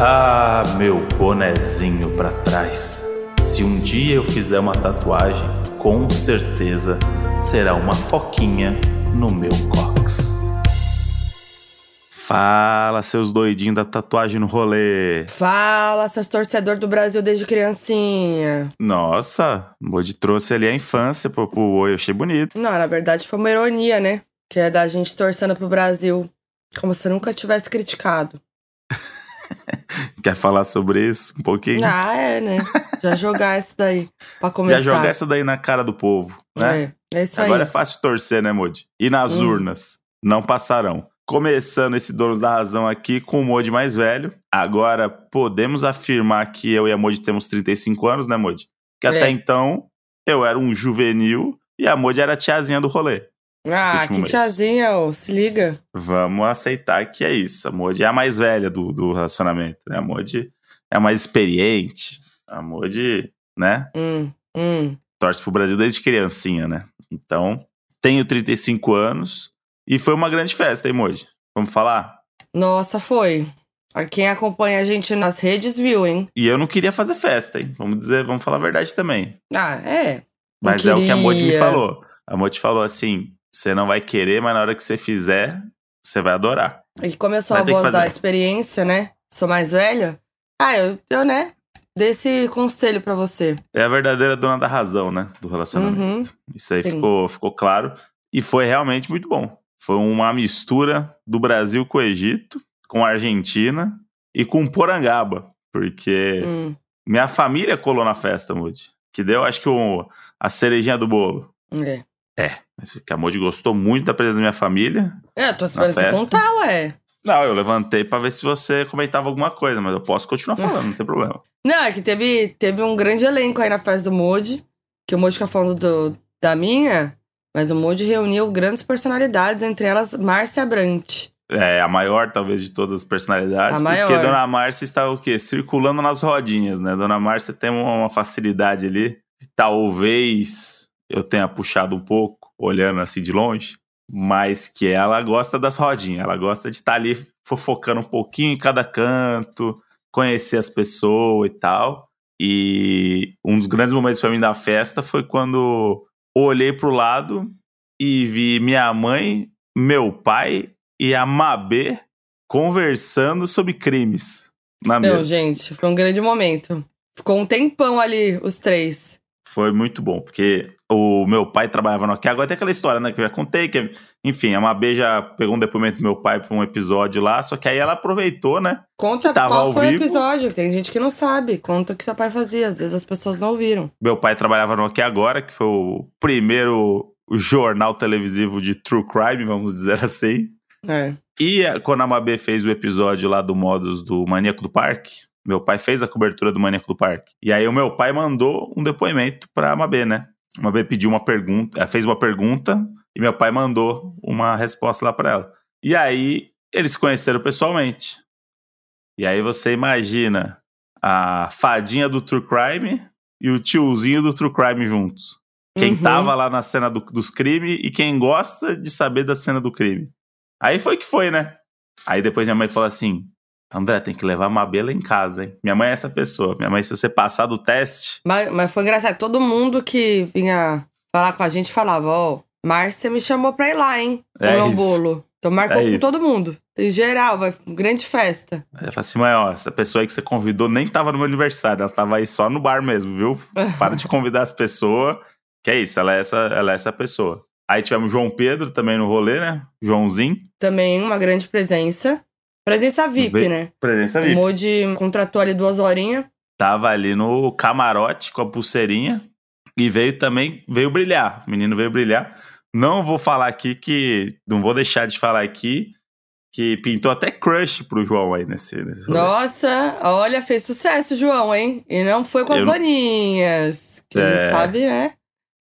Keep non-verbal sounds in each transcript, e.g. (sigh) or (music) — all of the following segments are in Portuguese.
Ah, meu bonezinho pra trás. Se um dia eu fizer uma tatuagem, com certeza será uma foquinha no meu cox. Fala, seus doidinhos da tatuagem no rolê. Fala, seus torcedor do Brasil desde criancinha. Nossa, Modi trouxe ali a infância pro, pro oi, eu achei bonito. Não, na verdade foi uma ironia, né? Que é da gente torcendo pro Brasil. Como se nunca tivesse criticado. (laughs) Quer falar sobre isso um pouquinho? Ah, é, né? Já jogar essa daí pra (laughs) começar. Já jogar essa daí na cara do povo, né? É, é isso Agora aí. é fácil torcer, né, Modi? E nas Hum. urnas, não passarão. Começando esse dono da razão aqui com o Modi mais velho. Agora podemos afirmar que eu e a Modi temos 35 anos, né, Modi? Que É. até então eu era um juvenil e a Modi era a tiazinha do rolê. Ah, que mês. tiazinha, se liga. Vamos aceitar que é isso. A Modi é a mais velha do, do relacionamento, né? A Modi é a mais experiente. A Modi, né? Hum, hum. torce pro Brasil desde criancinha, né? Então, tenho 35 anos e foi uma grande festa, hein, Moji? Vamos falar? Nossa, foi. A Quem acompanha a gente nas redes viu, hein? E eu não queria fazer festa, hein? Vamos dizer, vamos falar a verdade também. Ah, é. Mas é o que a Moji me falou. A Moji falou assim: você não vai querer, mas na hora que você fizer, você vai adorar. E começou Vai a ter que voz da experiência, né? Sou mais velha. Ah, eu, eu né? Dei esse conselho pra você. É a verdadeira dona da razão, né? Do relacionamento. Uhum. Isso aí Sim. ficou, ficou claro. E foi realmente muito bom. Foi uma mistura do Brasil com o Egito, com a Argentina e com Porangaba. Porque Hum, minha família colou na festa, Moody. Que deu, acho que, o- a cerejinha do bolo. é. Que a Moody gostou muito da presença da minha família. É, esperando você festa. contar, ué. Não, eu levantei pra ver se você comentava alguma coisa, mas eu posso continuar (laughs) falando, não tem problema. Não, é que teve, teve um grande elenco aí na festa do Moody. Que o Moody fica falando do, da minha, mas o Moody reuniu grandes personalidades, entre elas Márcia Brant. É, a maior, talvez, de todas as personalidades. A porque maior. Dona Márcia está o quê? Circulando nas rodinhas, né? Dona Márcia tem uma, uma facilidade ali. Talvez eu tenha puxado um pouco, olhando assim de longe, mas que ela gosta das rodinhas. Ela gosta de estar ali fofocando um pouquinho em cada canto, conhecer as pessoas e tal. E um dos grandes momentos para mim da festa foi quando olhei pro lado e vi minha mãe, meu pai e a Mabê conversando sobre crimes na Não, mesa. gente, foi um grande momento. Ficou um tempão ali, os três. Foi muito bom, porque o meu pai trabalhava no aqui. Agora tem aquela história, né, que eu já contei, que, enfim, a Mabê já pegou um depoimento do meu pai pra um episódio lá, só que aí ela aproveitou, né? Conta Tava qual foi o vivo. episódio. Tem gente que não sabe. Conta o que seu pai fazia. Às vezes as pessoas não ouviram. Meu pai trabalhava no Aqui Agora, que foi o primeiro jornal televisivo de true crime, vamos dizer assim. É. E eh, quando a Mabê fez o episódio lá do Modus do Maníaco do Parque, meu pai fez a cobertura do Maníaco do Parque. E aí o meu pai mandou um depoimento pra Mabê, né? A Mabê pediu uma pergunta, eh, fez uma pergunta e meu pai mandou uma resposta lá pra ela. E aí eles se conheceram pessoalmente. E aí você imagina a fadinha do True Crime e o tiozinho do True Crime juntos. Quem Uhum. tava lá na cena do- dos crimes e quem gosta de saber da cena do crime. Aí foi que foi, né? Aí depois minha mãe falou assim: André, tem que levar a Mabela em casa, hein? Minha mãe é essa pessoa. Minha mãe, se você passar do teste, Mas, mas foi engraçado. Todo mundo que vinha falar com a gente falava: Ó, Márcia me chamou pra ir lá, hein? É Comer um isso. bolo. Então marcou É com isso. todo mundo. Em geral, vai grande festa. ela falou assim: mãe, ó, essa pessoa aí que você convidou nem tava no meu aniversário, ela tava aí só no bar mesmo, viu? (laughs) Para de convidar as pessoas. Que é isso, ela é essa, ela é essa pessoa. Aí tivemos João Pedro também no rolê, né? Joãozinho. Também uma grande presença. Presença VIP, né? Presença O VIP. Moody contratou ali duas horinhas. Tava ali no camarote com a pulseirinha e veio também, veio brilhar. O menino veio brilhar. Não vou falar aqui que. Não vou deixar de falar aqui que pintou até crush pro João aí nesse, nesse rolê. Nossa, olha, fez sucesso, João, hein? E não foi com as Eu- doninhas. Que a É. gente sabe, né?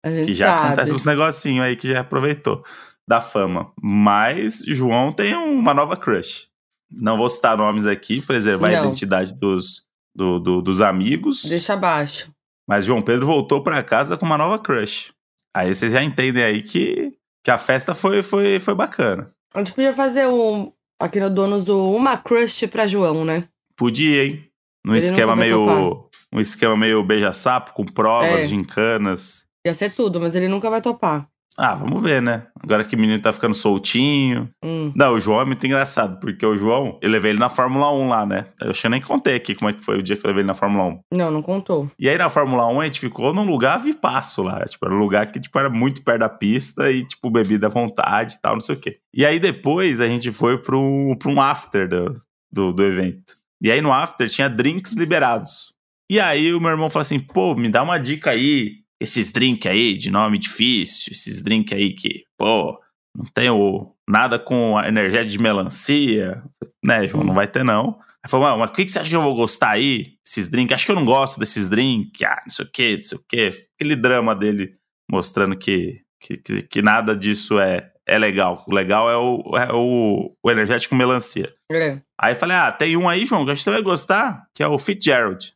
A gente Que já sabe. acontece uns negocinhos aí que já aproveitou da fama. Mas João tem uma nova crush. Não vou citar nomes aqui, preservar a Não. identidade dos, do- do- dos amigos. Deixa abaixo. Mas João Pedro voltou pra casa com uma nova crush. Aí vocês já entendem aí que, que a festa foi, foi, foi bacana. A gente podia fazer um. Aqui no Donos do Uma Crush pra João, né? Podia, hein? Num Ele esquema meio. Um esquema meio beija-sapo, com provas, É. gincanas. Ia ser tudo, mas ele nunca vai topar. Ah, vamos ver, né? Agora que o menino tá ficando soltinho. Hum. Não, o João é muito engraçado, porque o João, eu levei ele na Fórmula 1 lá, né? Eu acho que eu nem contei aqui como é que foi o dia que eu levei ele na Fórmula 1. Não, não contou. E aí na Fórmula 1 a gente ficou num lugar vipasso lá. Tipo, era um lugar que tipo, era muito perto da pista e, tipo, bebida à vontade e tal, não sei o quê. E aí depois a gente foi pra um, pra um after do, do, do evento. E aí no after tinha drinks liberados. E aí o meu irmão falou assim: pô, me dá uma dica aí. Esses drinks aí de nome difícil, esses drinks aí que, pô, não tem o, nada com energético de melancia, né, João? Não vai ter não. Aí falou, "Mano, mas o que, que você acha que eu vou gostar aí? Esses drinks? Acho que eu não gosto desses drinks. Ah, não sei o que, não sei o que. Aquele drama dele mostrando que, que, que, que nada disso é, é legal. O legal é o, é o, o energético melancia. É. Aí falei, ah, tem um aí, João, que acho que você vai gostar, que é o Fitzgerald.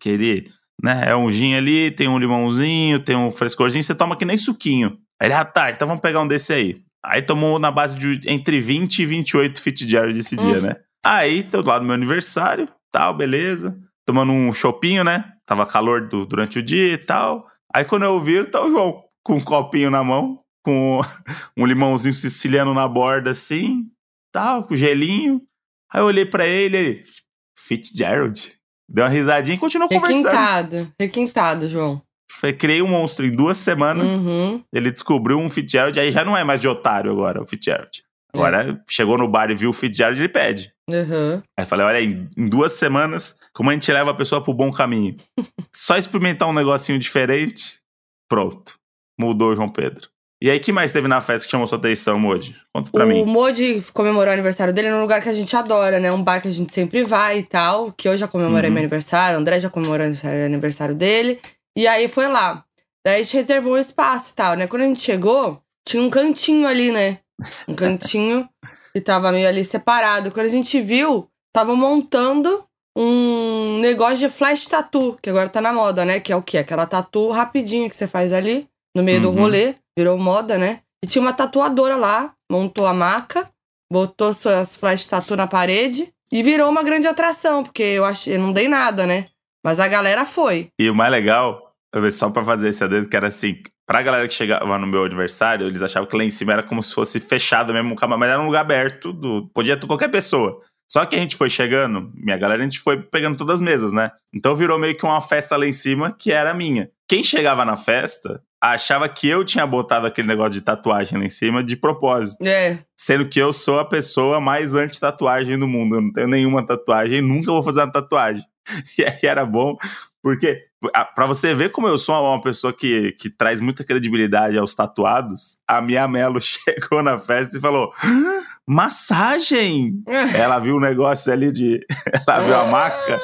Que ele, né, é um gin ali, tem um limãozinho, tem um frescorzinho, você toma que nem suquinho. Aí ele, ah, tá, então vamos pegar um desse aí. Aí tomou na base de entre 20 e 28 Fitzgerald esse dia, Hum. né? Aí, tô lá no meu aniversário, tal, beleza. Tomando um chopinho, né? Tava calor do- durante o dia e tal. Aí quando eu vi, tá o João com um copinho na mão, com (laughs) um limãozinho siciliano na borda assim, tal, com gelinho. Aí eu olhei pra ele, ele, Fitzgerald. Deu uma risadinha e continuou conversando. Requintado. Requintado, João. Foi, criei um monstro em duas semanas. Uhum. Ele descobriu um Fitzgerald, aí já não é mais de otário agora, o Fitzgerald. Agora, chegou no bar e viu o Fitzgerald, ele pede. Uhum. Aí falei, olha aí, em duas semanas, como a gente leva a pessoa pro bom caminho? (laughs) Só experimentar um negocinho diferente, pronto. Mudou o João Pedro. E aí, que mais teve na festa que chamou sua atenção, Moji? Conta pra o mim. Modi comemorou o aniversário dele num lugar que a gente adora, né? Um bar que a gente sempre vai e tal. Que eu já comemorei Uhum. meu aniversário, o André já comemorou o aniversário- aniversário dele. E aí foi lá. Daí a gente reservou um espaço e tal, né? Quando a gente chegou, tinha um cantinho ali, né? Um cantinho (laughs) que tava meio ali separado. Quando a gente viu, tava montando um negócio de flash tattoo, que agora tá na moda, né? Que é o quê? Aquela tatu rapidinho que você faz ali, no meio do Uhum. rolê. Virou moda, né? E tinha uma tatuadora lá, montou a maca, botou suas flash tattoo na parede e virou uma grande atração, porque eu achei, eu não dei nada, né? Mas a galera foi. E o mais legal, só pra fazer esse adendo, que era assim, pra galera que chegava no meu aniversário, eles achavam que lá em cima era como se fosse fechado mesmo, mas era um lugar aberto, do, podia ter qualquer pessoa. Só que a gente foi chegando, minha galera, a gente foi pegando todas as mesas, né? Então virou meio que uma festa lá em cima, que era minha. Quem chegava na festa achava que eu tinha botado aquele negócio de tatuagem lá em cima de propósito. É, Sendo que eu sou a pessoa mais anti-tatuagem do mundo. Eu não tenho nenhuma tatuagem, nunca vou fazer uma tatuagem. (laughs) E aí era bom, porque a- pra você ver como eu sou uma pessoa que, que traz muita credibilidade aos tatuados, a minha Melo (laughs) chegou na festa e falou: "Ah, massagem! (laughs) Ela viu o negócio ali de. Ela viu a maca,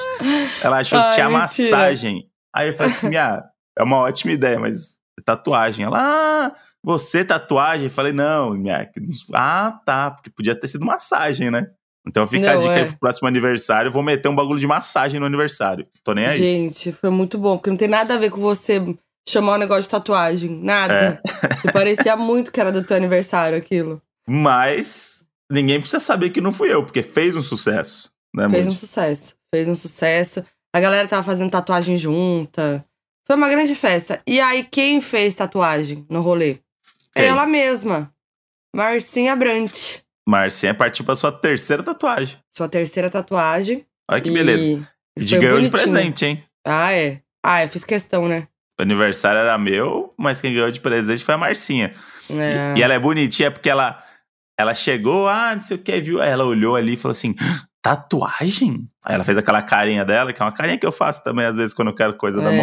ela achou Ai, que tinha mentira. massagem. Aí eu falei assim: minha, é uma ótima ideia, mas tatuagem. Ela, ah, você tatuagem? Eu falei, não, minha. Ah, tá, porque podia ter sido massagem, né? Então fica a Não, dica aí é. pro próximo aniversário. Vou meter um bagulho de massagem no aniversário. Tô nem aí. Gente, foi muito bom, porque não tem nada a ver com você chamar um negócio de tatuagem. Nada. É. Parecia muito que era do teu aniversário aquilo. Mas ninguém precisa saber que não fui eu, porque fez um sucesso. Né, Fez um sucesso. Fez um sucesso. A galera tava fazendo tatuagem junta. Foi uma grande festa. E aí, quem fez tatuagem no rolê? Quem? Ela mesma. Marcinha Brant. Marcinha partiu pra sua terceira tatuagem. Sua terceira tatuagem. Olha que E- beleza. e de ganhou de presente, hein? Ah, é. Ah, eu fiz questão, né? O aniversário era meu, mas quem ganhou de presente foi a Marcinha. É. E, e ela é bonitinha porque ela, ela chegou, ah, não sei o que, viu? Aí ela olhou ali e falou assim: "Ah, tatuagem? Aí ela fez aquela carinha dela, que é uma carinha que eu faço também, às vezes, quando eu quero coisa da É.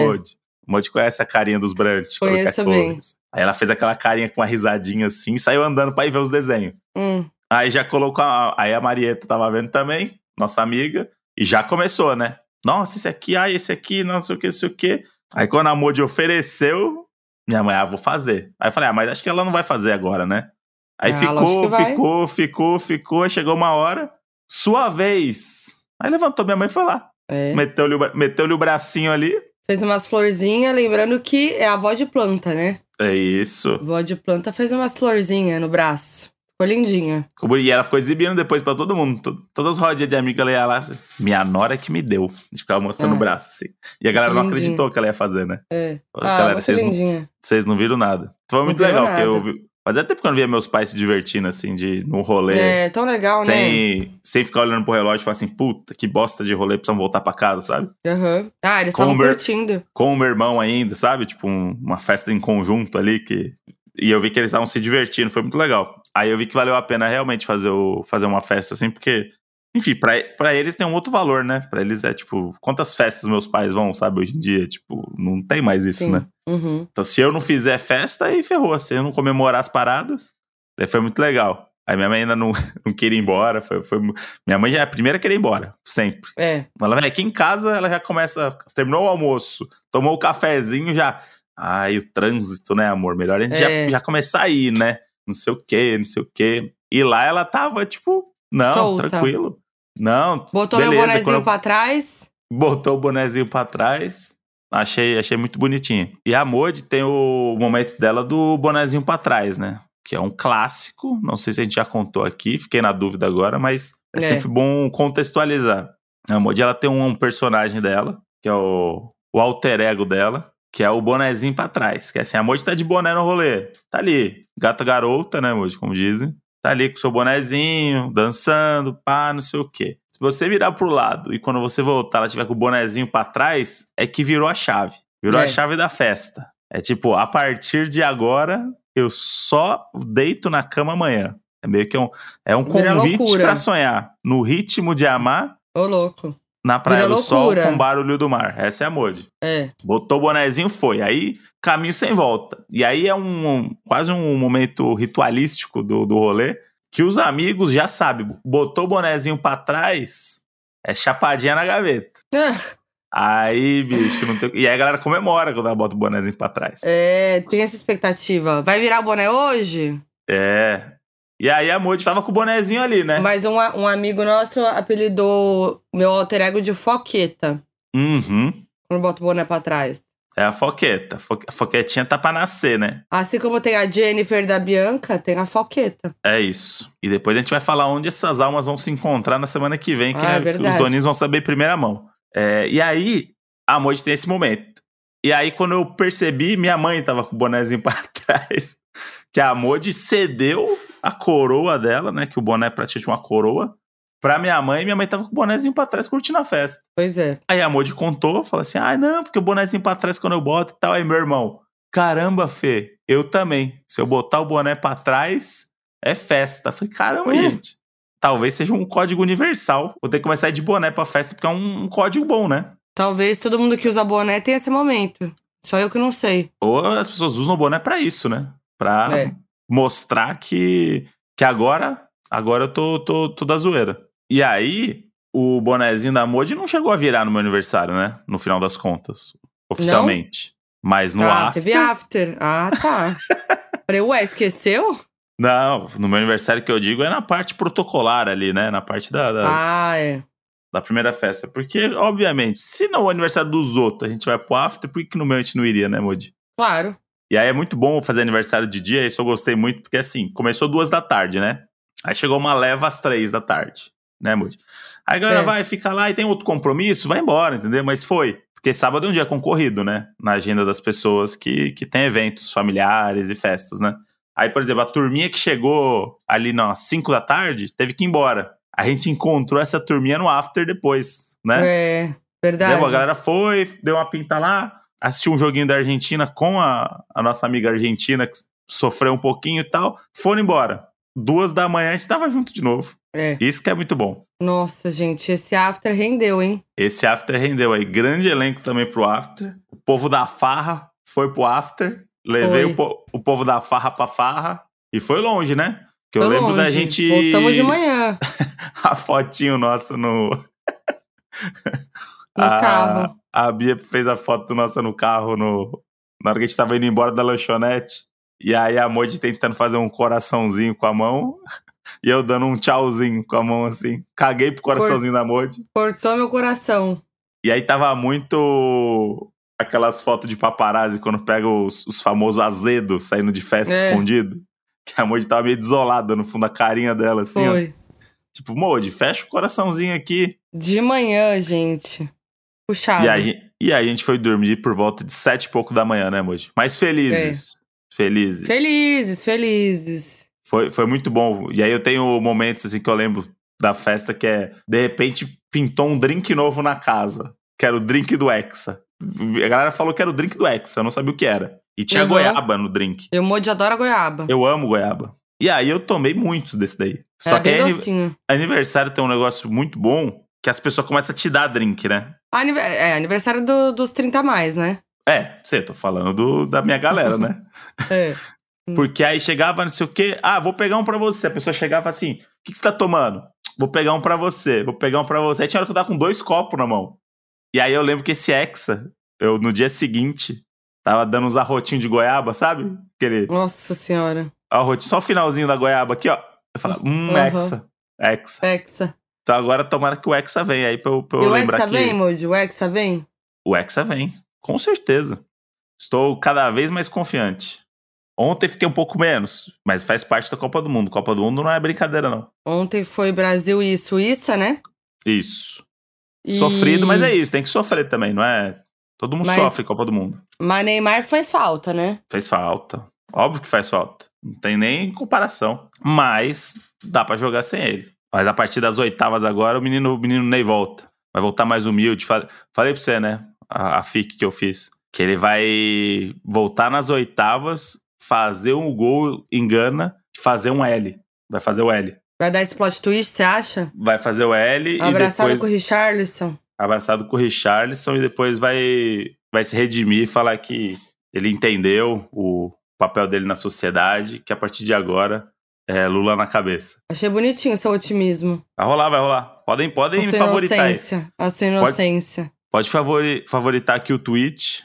Modi. Modi conhece a carinha dos Brant. Conheço bem. Aí ela fez aquela carinha com uma risadinha assim e saiu andando pra ir ver os desenhos. Hum. Aí já colocou. A, aí a Marieta tava vendo também, nossa amiga, e já começou, né? Nossa, esse aqui, ah, esse aqui, não sei o que, não sei o que. Aí quando a Modi ofereceu, minha mãe, ah, vou fazer. Aí eu falei, ah, mas acho que ela não vai fazer agora, né? Aí Ah, ficou, ficou, ficou, ficou, chegou uma hora, sua vez. Aí levantou minha mãe e foi lá. É. Meteu-lhe o, meteu-lhe o bracinho ali. Fez umas florzinhas, lembrando que é a avó de planta, né? É isso. A avó de planta fez umas florzinhas no braço. Ficou lindinha. E ela ficou exibindo depois pra todo mundo. To- Todas as rodinhas de amiga ela ia lá. Minha nora que me deu. De ficar mostrando Ah. o braço, assim. E a galera não Lindinha. acreditou que ela ia fazer, né? É. Ah, galera, vocês não, lindinha. vocês não viram nada. Foi muito legal, porque eu nada. Fazia tempo que eu não via meus pais se divertindo, assim, de num rolê. É, tão legal, né? Sem, sem ficar olhando pro relógio e falar assim, puta, que bosta de rolê, precisamos voltar pra casa, sabe? Aham. Ah, eles estavam curtindo. Com o meu irmão ainda, sabe? Tipo, um- uma festa em conjunto ali que. E eu vi que eles estavam se divertindo, foi muito legal. Aí eu vi que valeu a pena realmente fazer, o, fazer uma festa assim, porque. Enfim, pra, pra eles tem um outro valor, né? Pra eles é tipo, quantas festas meus pais vão, sabe, hoje em dia? Tipo, não tem mais isso, Sim. né? Uhum. Então, se eu não fizer festa, aí ferrou. Se eu não comemorar as paradas, daí foi muito legal. Aí minha mãe ainda não, (laughs) não queria ir embora. Foi, foi- minha mãe já é a primeira a querer ir embora, sempre. É. Ela vem aqui em casa, ela já começa. Terminou o almoço, tomou o cafezinho, já. Ai, o trânsito, né, amor? Melhor a gente É. já, já começar a ir, né? Não sei o quê, não sei o quê. E lá ela tava, tipo, não, Solta. tranquilo. Não, Botou meu beleza. bonezinho Quando eu- pra trás. botou o bonezinho pra trás. Achei, achei muito bonitinho. E a Modi tem o momento dela do bonezinho pra trás, né? Que é um clássico. Não sei se a gente já contou aqui, fiquei na dúvida agora, mas é, É. sempre bom contextualizar. A Modi ela tem um personagem dela, que é o, o alter ego dela, que é o bonezinho pra trás. Que é assim, a Modi tá de boné no rolê. Tá ali, gata garota, né, Modi, como dizem. Tá ali com seu bonezinho, dançando, pá, não sei o quê. Se você virar pro lado e quando você voltar ela tiver com o bonezinho pra trás, é que virou a chave. Virou É. a chave da festa. É tipo, a partir de agora, eu só deito na cama amanhã. É meio que um, é um Vira convite pra sonhar. No ritmo de amar, Ô, louco. Na praia do sol, com barulho do mar. Essa é a Modi. É. Botou o bonezinho, foi. Aí, caminho sem volta. E aí é um, um- quase um momento ritualístico do, do rolê, que os amigos já sabem. Botou o bonezinho pra trás, é chapadinha na gaveta. (laughs) Aí, bicho, não tem... E aí a galera comemora quando ela bota o bonezinho pra trás. É, tem essa expectativa. Vai virar o boné hoje? É. E aí a Modi tava com o bonezinho ali, né? Mas um, um amigo nosso apelidou meu alter ego de Foqueta. Uhum. Quando bota o boné pra trás. É a foqueta. Fo- A foquetinha tá pra nascer, né? Assim como tem a Jennifer da Bianca, tem a Foqueta. É isso. E depois a gente vai falar onde essas almas vão se encontrar na semana que vem, que, Ah, é- os doninhos vão saber em primeira mão. É, e aí, a Moji tem esse momento. E aí, quando eu percebi, minha mãe tava com o bonezinho (laughs) pra trás, que a Moji cedeu a coroa dela, né? Que o boné é praticamente uma coroa, pra minha mãe, minha mãe tava com o bonezinho pra trás curtindo a festa. Pois é. Aí a Moji contou, falou assim: ah, não, porque o bonezinho pra trás quando eu boto e tal. Aí meu irmão, caramba, Fê, eu também. Se eu botar o boné pra trás, é festa. Eu falei, caramba, Ué. gente. Talvez seja um código universal. Vou ter que começar a ir de boné pra festa, porque é um, um código bom, né? Talvez todo mundo que usa boné tenha esse momento. Só eu que não sei. Ou as pessoas usam o boné pra isso, né? Pra É. mostrar que, que agora, agora eu tô, tô, tô da zoeira. E aí, o bonezinho da Moji não chegou a virar no meu aniversário, né? No final das contas. Oficialmente. Mas no ah, after. teve after. Ah, tá. (laughs) Falei, ué, esqueceu? Não, no meu aniversário que eu digo é na parte protocolar ali, né? Na parte da, da, Ah, é. da primeira festa. Porque, obviamente, se não é o aniversário dos outros a gente vai pro after, por que no meu a gente não iria, né, Modi? Claro. E aí é muito bom fazer aniversário de dia, isso eu gostei muito, porque assim, começou duas da tarde, né? Aí chegou uma leva às três da tarde, né, Moody? Aí a galera É. vai ficar lá e tem outro compromisso, vai embora, entendeu? Mas foi. Porque sábado é um dia concorrido, né? Na agenda das pessoas que, que tem eventos familiares e festas, né? Aí, por exemplo, a turminha que chegou ali nas 5 da tarde teve que ir embora. A gente encontrou essa turminha no after depois, né? É, verdade. Lembra? A galera foi, deu uma pinta lá, assistiu um joguinho da Argentina com a, a nossa amiga argentina, que sofreu um pouquinho e tal, foram embora. Duas da manhã a gente tava junto de novo. É. Isso que é muito bom. Nossa, gente, esse after rendeu, hein? Esse after rendeu aí. Grande elenco também pro after. O povo da farra foi pro after. Levei o, po- o povo da farra pra farra. E foi longe, né? Que eu Foi lembro da longe. gente. Voltamos de manhã (laughs) a fotinho nossa no. (laughs) no a, carro. A Bia fez a foto nossa no carro no, na hora que a gente tava indo embora da lanchonete. E aí a Moji tentando fazer um coraçãozinho com a mão. (laughs) E eu dando um tchauzinho com a mão assim. Caguei pro coraçãozinho da Moji. Cortou meu coração. E aí tava muito aquelas fotos de paparazzi quando pega os, os famosos azedos saindo de festa É. escondido. Que a Moji tava meio desolada no fundo da carinha dela, assim, Foi. ó. Tipo, Moji, fecha o coraçãozinho aqui. De manhã, gente. Puxado. E aí, e aí a gente foi dormir por volta de sete e pouco da manhã, né, Moji? Mas felizes. Felizes. Felizes, felizes. Foi, foi muito bom. E aí eu tenho momentos assim que eu lembro da festa que é, de repente, pintou um drink novo na casa. Que era o drink do Hexa. A galera falou que era o drink do Hexa, eu não sabia o que era. E tinha Uhum. goiaba no drink. Eu Moji adora goiaba. Eu amo goiaba. E aí eu tomei muitos desse daí. Só Era que aí, docinho. aniversário tem um negócio muito bom que as pessoas começam a te dar drink, né? Anive- É, aniversário do- dos 30 a mais, né? É, sei, tô falando do- da minha galera, né? (laughs) É. (laughs) Porque aí chegava, não sei o quê, ah, vou pegar um pra você. A pessoa chegava assim, o que, que você tá tomando? Vou pegar um pra você, vou pegar um pra você. Aí tinha hora que eu tava com dois copos na mão. E aí eu lembro que esse Hexa, eu no dia seguinte, tava dando uns arrotinhos de goiaba, sabe? Aquele Nossa senhora. arrotinho, só o finalzinho da goiaba aqui, ó. Eu falava, hum, Aham. Hexa, Hexa. Hexa. Então agora tomara que o Hexa venha aí pra eu, pra eu E o lembrar Hexa que vem, Moji? O Hexa vem? o Hexa vem, com certeza. Estou cada vez mais confiante. Ontem fiquei um pouco menos, mas faz parte da Copa do Mundo. Copa do Mundo não é brincadeira, não. Ontem foi Brasil e Suíça, né? Isso. E- Sofrido, mas é isso. Tem que sofrer também, não é? Todo mundo Mas- sofre Copa do Mundo. Mas Neymar faz falta, né? Faz falta. Óbvio que faz falta. Não tem nem comparação. Mas dá pra jogar sem ele. Mas a partir das oitavas agora, o menino, o menino Ney volta. Vai voltar mais humilde. Falei, falei pra você, né? A, a FIC que eu fiz. Que ele vai voltar nas oitavas, fazer um gol em Gana, fazer um L. Vai fazer o L. Vai dar esse plot twist, você acha? Vai fazer o L Abraçado e depois com o Richarlison. abraçado com o Richarlison e depois vai, vai se redimir e falar que ele entendeu o papel dele na sociedade, que a partir de agora é Lula na cabeça. Achei bonitinho o seu otimismo. Vai rolar, vai rolar. Podem, podem me favoritar aí. inocência. A sua inocência. Pode favori, favoritar aqui o tweet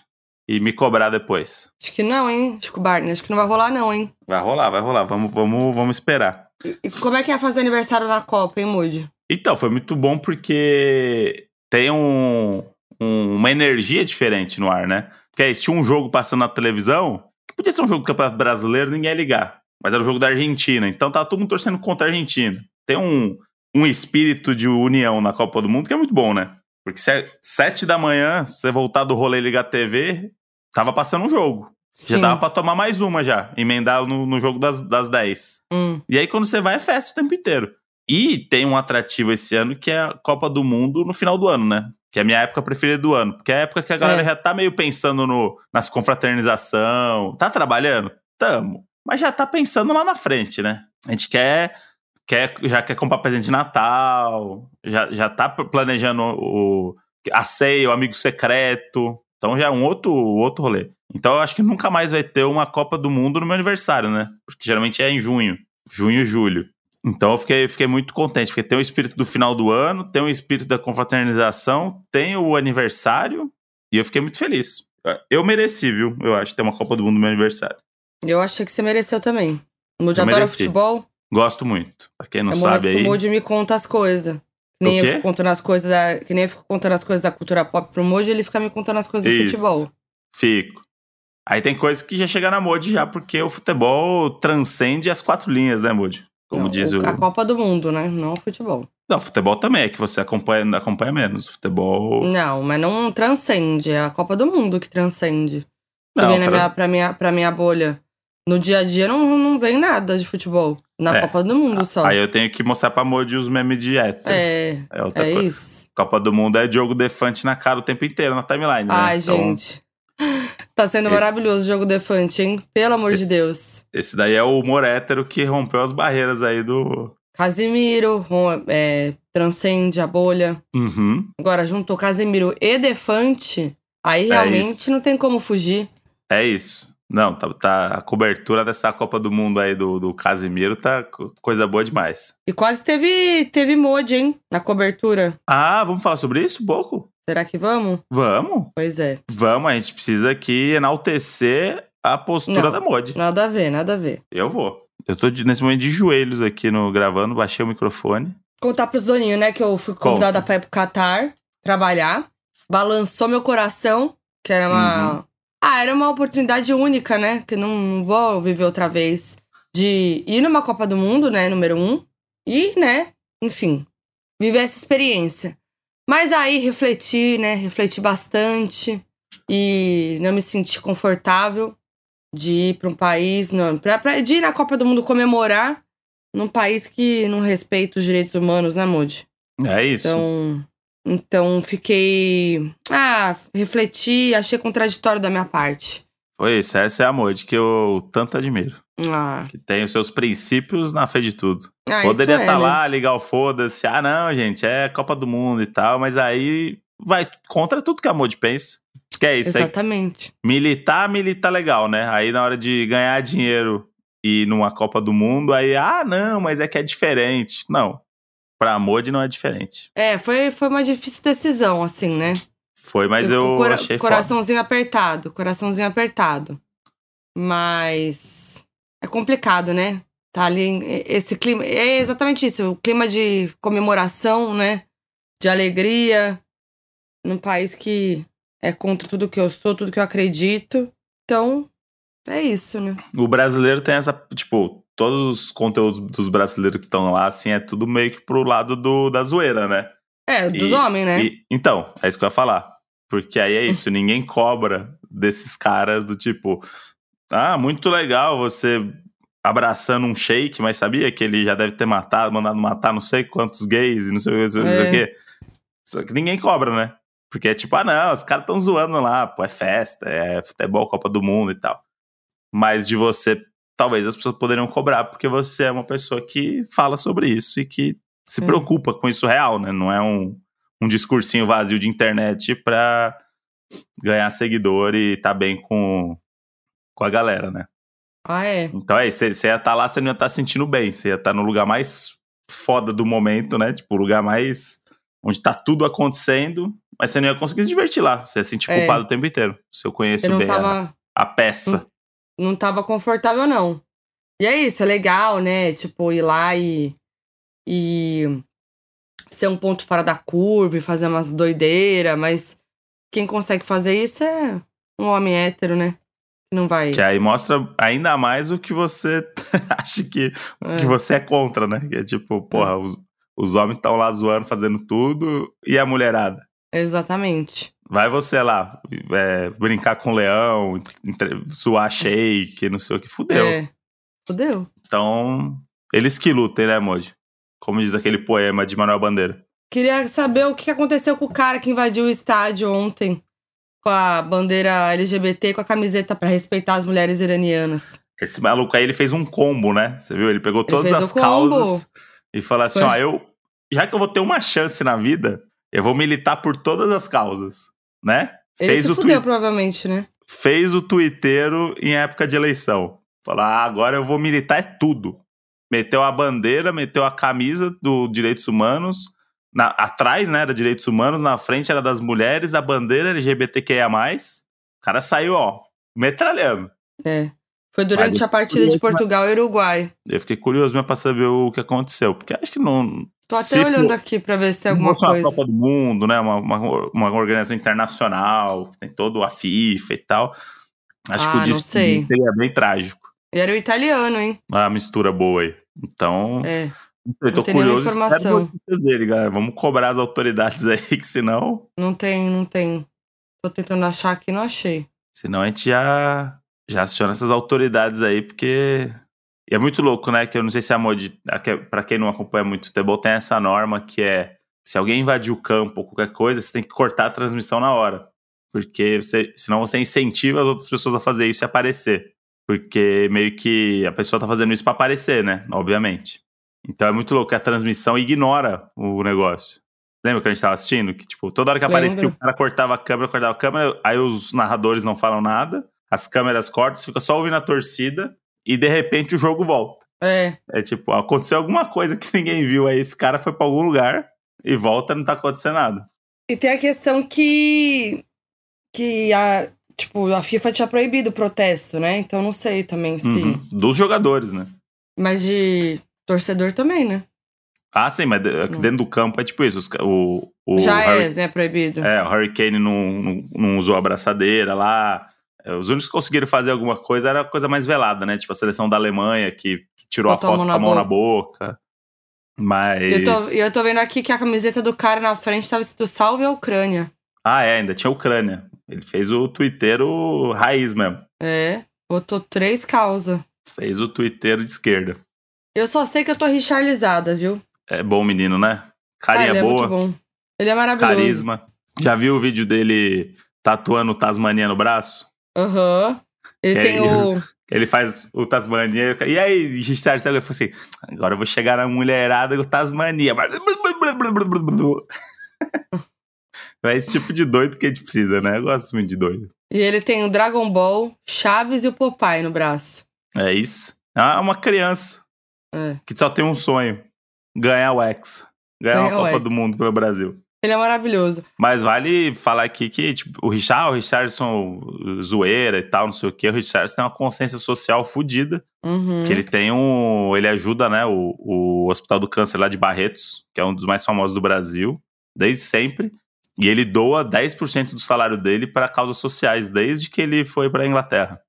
e me cobrar depois. Acho que não, hein, Chico Barney? Acho que não vai rolar, não, hein? Vai rolar, vai rolar. Vamos, vamos, vamos esperar. E e como é que é fazer aniversário na Copa, hein, Moody? Então, foi muito bom porque tem um, um- uma energia diferente no ar, né? Porque aí, se tinha um jogo passando na televisão, que podia ser um jogo do Campeonato Brasileiro, ninguém ia ligar. Mas era o jogo da Argentina, então tava todo mundo torcendo contra a Argentina. Tem um, um espírito de união na Copa do Mundo que é muito bom, né? Porque se é sete da manhã, você voltar do rolê ligar a TV, tava passando um jogo. Já Sim. dava pra tomar mais uma já, emendar no, no jogo das, das 10. Hum. E aí, quando você vai, é festa o tempo inteiro. E tem um atrativo esse ano que é a Copa do Mundo no final do ano, né? Que é a minha época preferida do ano. Porque é a época que a galera É. já tá meio pensando no, nas confraternização. Tá trabalhando? Tamo. Mas já tá pensando lá na frente, né? A gente quer, quer já quer comprar presente de Natal, já, já tá planejando o, a ceia, o amigo secreto. Então já é um outro, outro rolê. Então eu acho que nunca mais vai ter uma Copa do Mundo no meu aniversário, né? Porque geralmente é em junho. Junho julho. Então eu fiquei, fiquei muito contente, porque tem o espírito do final do ano, tem o espírito da confraternização, tem o aniversário, e eu fiquei muito feliz. Eu mereci, viu? Eu acho, ter uma Copa do Mundo no meu aniversário. Eu achei que você mereceu também. O Moody Eu adora mereci. futebol. Gosto muito. Pra quem não é sabe que aí. o Moody me conta as coisas. Que nem eu fico contando as coisas da. Que nem eu fico contando as coisas da cultura pop pro Moody, ele fica me contando as coisas do Isso. futebol. Fico. Aí tem coisas que já chega na Modi já, porque o futebol transcende as quatro linhas, né, Modi? Como Não, diz o. A Copa do Mundo, né? Não o futebol. Não, futebol também é que você acompanha, acompanha menos. Futebol. Não, mas não transcende. É a Copa do Mundo que transcende. Que Não, vem na trans- minha, pra, minha, pra minha bolha. No dia a dia não, não vem nada de futebol. Na É. Copa do Mundo só. Aí eu tenho que mostrar pra Modi os memes de hétero. É, É outra é coisa. isso. Copa do Mundo é Diogo Defante na cara o tempo inteiro na timeline, né? Ai, Então, gente. Tá sendo esse- maravilhoso o jogo Defante, hein? Pelo amor de Esse- Deus. Esse daí é o humor hétero que rompeu as barreiras aí do. Casimiro, é, transcende a bolha. Uhum. Agora, juntou Casimiro e Defante, aí realmente É isso. não tem como fugir. É isso. Não, tá, tá- a cobertura dessa Copa do Mundo aí do, do Casimiro tá co- coisa boa demais. E quase teve, teve mod, hein? Na cobertura. Ah, vamos falar sobre isso um pouco? Será que vamos? Vamos. Pois é. Vamos, a gente precisa aqui enaltecer a postura Não. da Mod. Nada a ver, nada a ver. Eu vou. Eu tô nesse momento de joelhos aqui no gravando, baixei o microfone. Contar pros doninhos, né? Que eu fui convidada pra ir pro Catar trabalhar. Balançou meu coração, que era uma. Uhum. Ah, era uma oportunidade única, né? Que não, não vou viver outra vez. de ir numa Copa do Mundo, né, número um, e, né, enfim, viver essa experiência. Mas aí refleti, né, refleti bastante e não me senti confortável de ir para um país, não, pra, pra, de ir na Copa do Mundo comemorar num país que não respeita os direitos humanos, né, Moody? É isso. Então, então fiquei. Ah, refleti, achei contraditório da minha parte. Foi isso, essa é a Moody que eu tanto admiro. Ah. Que tem os seus princípios na frente de tudo. Ah, Poderia isso é, estar né? lá, ligar o foda-se. Ah, não, gente, é Copa do Mundo e tal, mas aí vai contra tudo que a Moody pensa. Que é isso aí. Exatamente. Militar, militar legal, né? Aí na hora de ganhar dinheiro e ir numa Copa do Mundo, aí, ah, não, mas é que é diferente. Não. Pra Moody não é diferente. É, foi, foi uma difícil decisão, assim, né? Foi, mas eu Cora- achei foda. Coraçãozinho apertado, coraçãozinho apertado. Mas é complicado, né? Tá ali, esse clima. É exatamente isso, o clima de comemoração, né? De alegria, num país que é contra tudo que eu sou, tudo que eu acredito. Então, é isso, né? O brasileiro tem essa, tipo, todos os conteúdos dos brasileiros que estão lá, assim, é tudo meio que pro lado do, da zoeira, né? É, dos E- homens, né? E- então, é isso que eu ia falar. Porque aí é (laughs) isso, ninguém cobra desses caras do tipo, ah, muito legal você abraçando um shake, mas sabia que ele já deve ter matado, mandado matar não sei quantos gays e não sei, não sei, não sei É. o quê. Só que ninguém cobra, né? Porque é tipo, ah, não, os caras estão zoando lá, pô, é festa, é futebol, Copa do Mundo e tal. Mas de você, talvez as pessoas poderiam cobrar, porque você é uma pessoa que fala sobre isso e que se Sim. preocupa com isso real, né? Não é um, um discursinho vazio de internet pra ganhar seguidor e tá bem com, com a galera, né? Ah, é. Então é isso, você ia estar lá, você não ia estar sentindo bem, você ia estar no lugar mais foda do momento, né? Tipo, o lugar mais onde tá tudo acontecendo, mas você não ia conseguir se divertir lá, você ia se sentir É. culpado o tempo inteiro. Se eu conheço Eu bem a- tava. a, peça. Não tava confortável, não. E é isso, é legal, né? Tipo, ir lá e. e ser um ponto fora da curva e fazer umas doideiras, mas quem consegue fazer isso é um homem hétero, né? Que não vai. Que aí mostra ainda mais o que você (laughs) acha que, é, que você é contra, né? Que é tipo, porra, os, os homens estão lá zoando, fazendo tudo, e a mulherada? Exatamente. Vai você lá, é, brincar com o leão, entre- suar shake, não sei o que, fudeu. É. Fudeu. Então, eles que lutem, né, Moji? Como diz aquele poema de Manuel Bandeira. Queria saber o que aconteceu com o cara que invadiu o estádio ontem com a bandeira LGBT e com a camiseta pra respeitar as mulheres iranianas. Esse maluco aí, ele fez um combo, né? Você viu? Ele pegou todas fez as causas e falou assim: Foi. ó, eu. Já que eu vou ter uma chance na vida, eu vou militar por todas as causas, né? Ele fez se o fudeu, twi- provavelmente, né? fez o twitteiro em época de eleição. Falar, ah, agora eu vou militar é tudo. Meteu a bandeira, meteu a camisa do Direitos Humanos, na- atrás, né, era Direitos Humanos, na frente era das mulheres, a bandeira LGBTQIA+. O cara saiu, ó, metralhando. É. Foi durante Mas a partida de Portugal e Uruguai. Eu fiquei curioso mesmo pra saber o que aconteceu, porque acho que não... Tô até se olhando for- aqui pra ver se tem alguma fosse uma coisa. Copa do Mundo, né, uma, uma, uma organização internacional, que tem todo a FIFA e tal, acho Ah, que o destino sei. seria bem trágico. E era o italiano, hein? a mistura boa aí. Então, É. eu tô curioso informação. dele, galera. Vamos cobrar as autoridades (laughs) aí, que senão, Não tem, não tem. Tô tentando achar aqui, não achei. senão a gente já, já aciona essas autoridades aí, porque e é muito louco, né? Que eu não sei se a mod, para quem não acompanha muito futebol, tem essa norma que é se alguém invadir o campo ou qualquer coisa, você tem que cortar a transmissão na hora. Porque você, senão você incentiva as outras pessoas a fazer isso e aparecer. Porque meio que a pessoa tá fazendo isso pra aparecer, né? Obviamente. Então é muito louco que a transmissão ignora o negócio. Lembra que a gente tava assistindo? Que, tipo, toda hora que aparecia, o cara cortava a câmera, cortava a câmera, aí os narradores não falam nada, as câmeras cortam, você fica só ouvindo a torcida, e de repente o jogo volta. É. É tipo, aconteceu alguma coisa que ninguém viu, aí esse cara foi pra algum lugar e volta e não tá acontecendo nada. E tem a questão que. que a. Tipo, a FIFA tinha proibido o protesto, né? Então não sei também se. Uhum. Dos jogadores, né? Mas de torcedor também, né? Ah, sim, mas de- aqui dentro do campo é tipo isso. os O, o Já Harry- é, né, proibido. É, o Hurricane não, não, não usou a abraçadeira lá. É, Os únicos que conseguiram fazer alguma coisa era coisa mais velada, né? Tipo a seleção da Alemanha, que, que tirou Botou a a foto com a mão na boca. Mas. E eu, tô, eu tô vendo aqui que a camiseta do cara na frente tava escrito Salve a Ucrânia. Ah, é, ainda tinha a Ucrânia. Ele fez o twitteiro raiz mesmo. É, botou três causas. Fez o twitteiro de esquerda. Eu só sei que eu tô richarlizada, viu? É bom menino, né? Carinha boa, é muito bom. Ele é maravilhoso. carisma. Já viu o vídeo dele tatuando Tasmania no braço? Aham. Ele Que tem aí- o. (laughs) Ele faz o Tasmania. E aí, Richard Saga falou assim: agora eu vou chegar na mulherada com o Tasmania. Mas- (laughs) É esse tipo de doido que a gente precisa, né? Eu gosto muito de doido. E ele tem o Dragon Ball, Chaves e o Popeye no braço. É isso. É uma criança É. que só tem um sonho: ganhar o X. Ganhar uma o Copa X. do Mundo pelo Brasil. Ele é maravilhoso. Mas vale falar aqui que tipo, o Richard, o Richardson zoeira e tal, não sei o que, o Richardson tem uma consciência social fodida. Uhum. Que ele tem um. Ele ajuda, né, o, o Hospital do Câncer lá de Barretos, que é um dos mais famosos do Brasil, desde sempre. E ele doa 10% do salário dele para causas sociais, desde que ele foi para Inglaterra.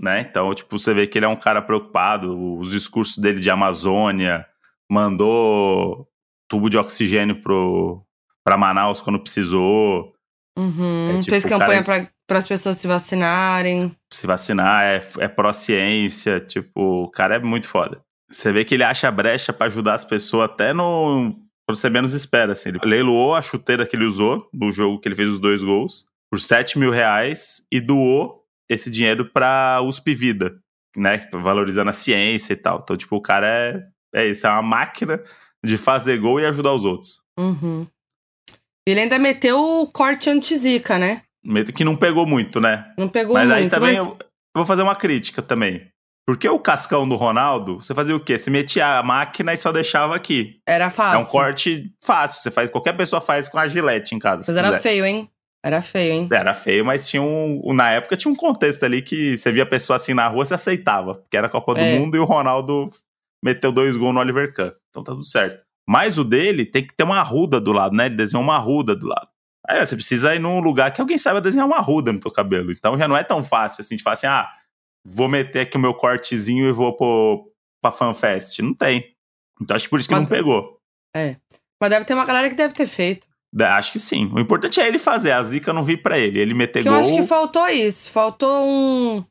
Né? Então, tipo, você vê que ele é um cara preocupado. Os discursos dele de Amazônia, mandou tubo de oxigênio pro, pra Manaus quando precisou. Uhum. É tipo, Fez campanha cara- para as pessoas se vacinarem. se vacinar, é, é pró-ciência, tipo, o cara é muito foda. Você vê que ele acha brecha pra ajudar as pessoas até no. Quando você menos espera, assim. Ele leiloou a chuteira que ele usou no jogo que ele fez os dois gols por 7 mil reais e doou esse dinheiro pra USP Vida, né? Valorizando a ciência e tal. Então, tipo, o cara é. É isso, é uma máquina de fazer gol e ajudar os outros. Uhum. Ele ainda meteu o corte anti-zica, né? Que não pegou muito, né? Não pegou Mas muito, aí também mas eu, vou fazer uma crítica também. Porque o cascão do Ronaldo, você fazia o quê? Você metia a máquina e só deixava aqui. era fácil. É um corte fácil. Você faz, qualquer pessoa faz com a gilete em casa. Mas era quiser. feio, hein? Era feio, hein? Era feio, mas tinha um. Na época tinha um contexto ali que você via a pessoa assim na rua, você aceitava. Porque era a Copa do É. Mundo e o Ronaldo meteu dois gols no Oliver Kahn. Então tá tudo certo. Mas o dele tem que ter uma arruda do lado, né? Ele desenhou uma arruda do lado. Aí você precisa ir num lugar que alguém saiba desenhar uma arruda no teu cabelo. Então já não é tão fácil assim de falar assim, ah, vou meter aqui o meu cortezinho e vou pro, pra FanFest. Não tem. Então acho que por isso que Mas- não pegou. Mas deve ter uma galera que deve ter feito. Acho que sim. O importante é ele fazer. A zica eu não vi pra ele. Ele meter Que eu gol. acho que faltou isso. Faltou um.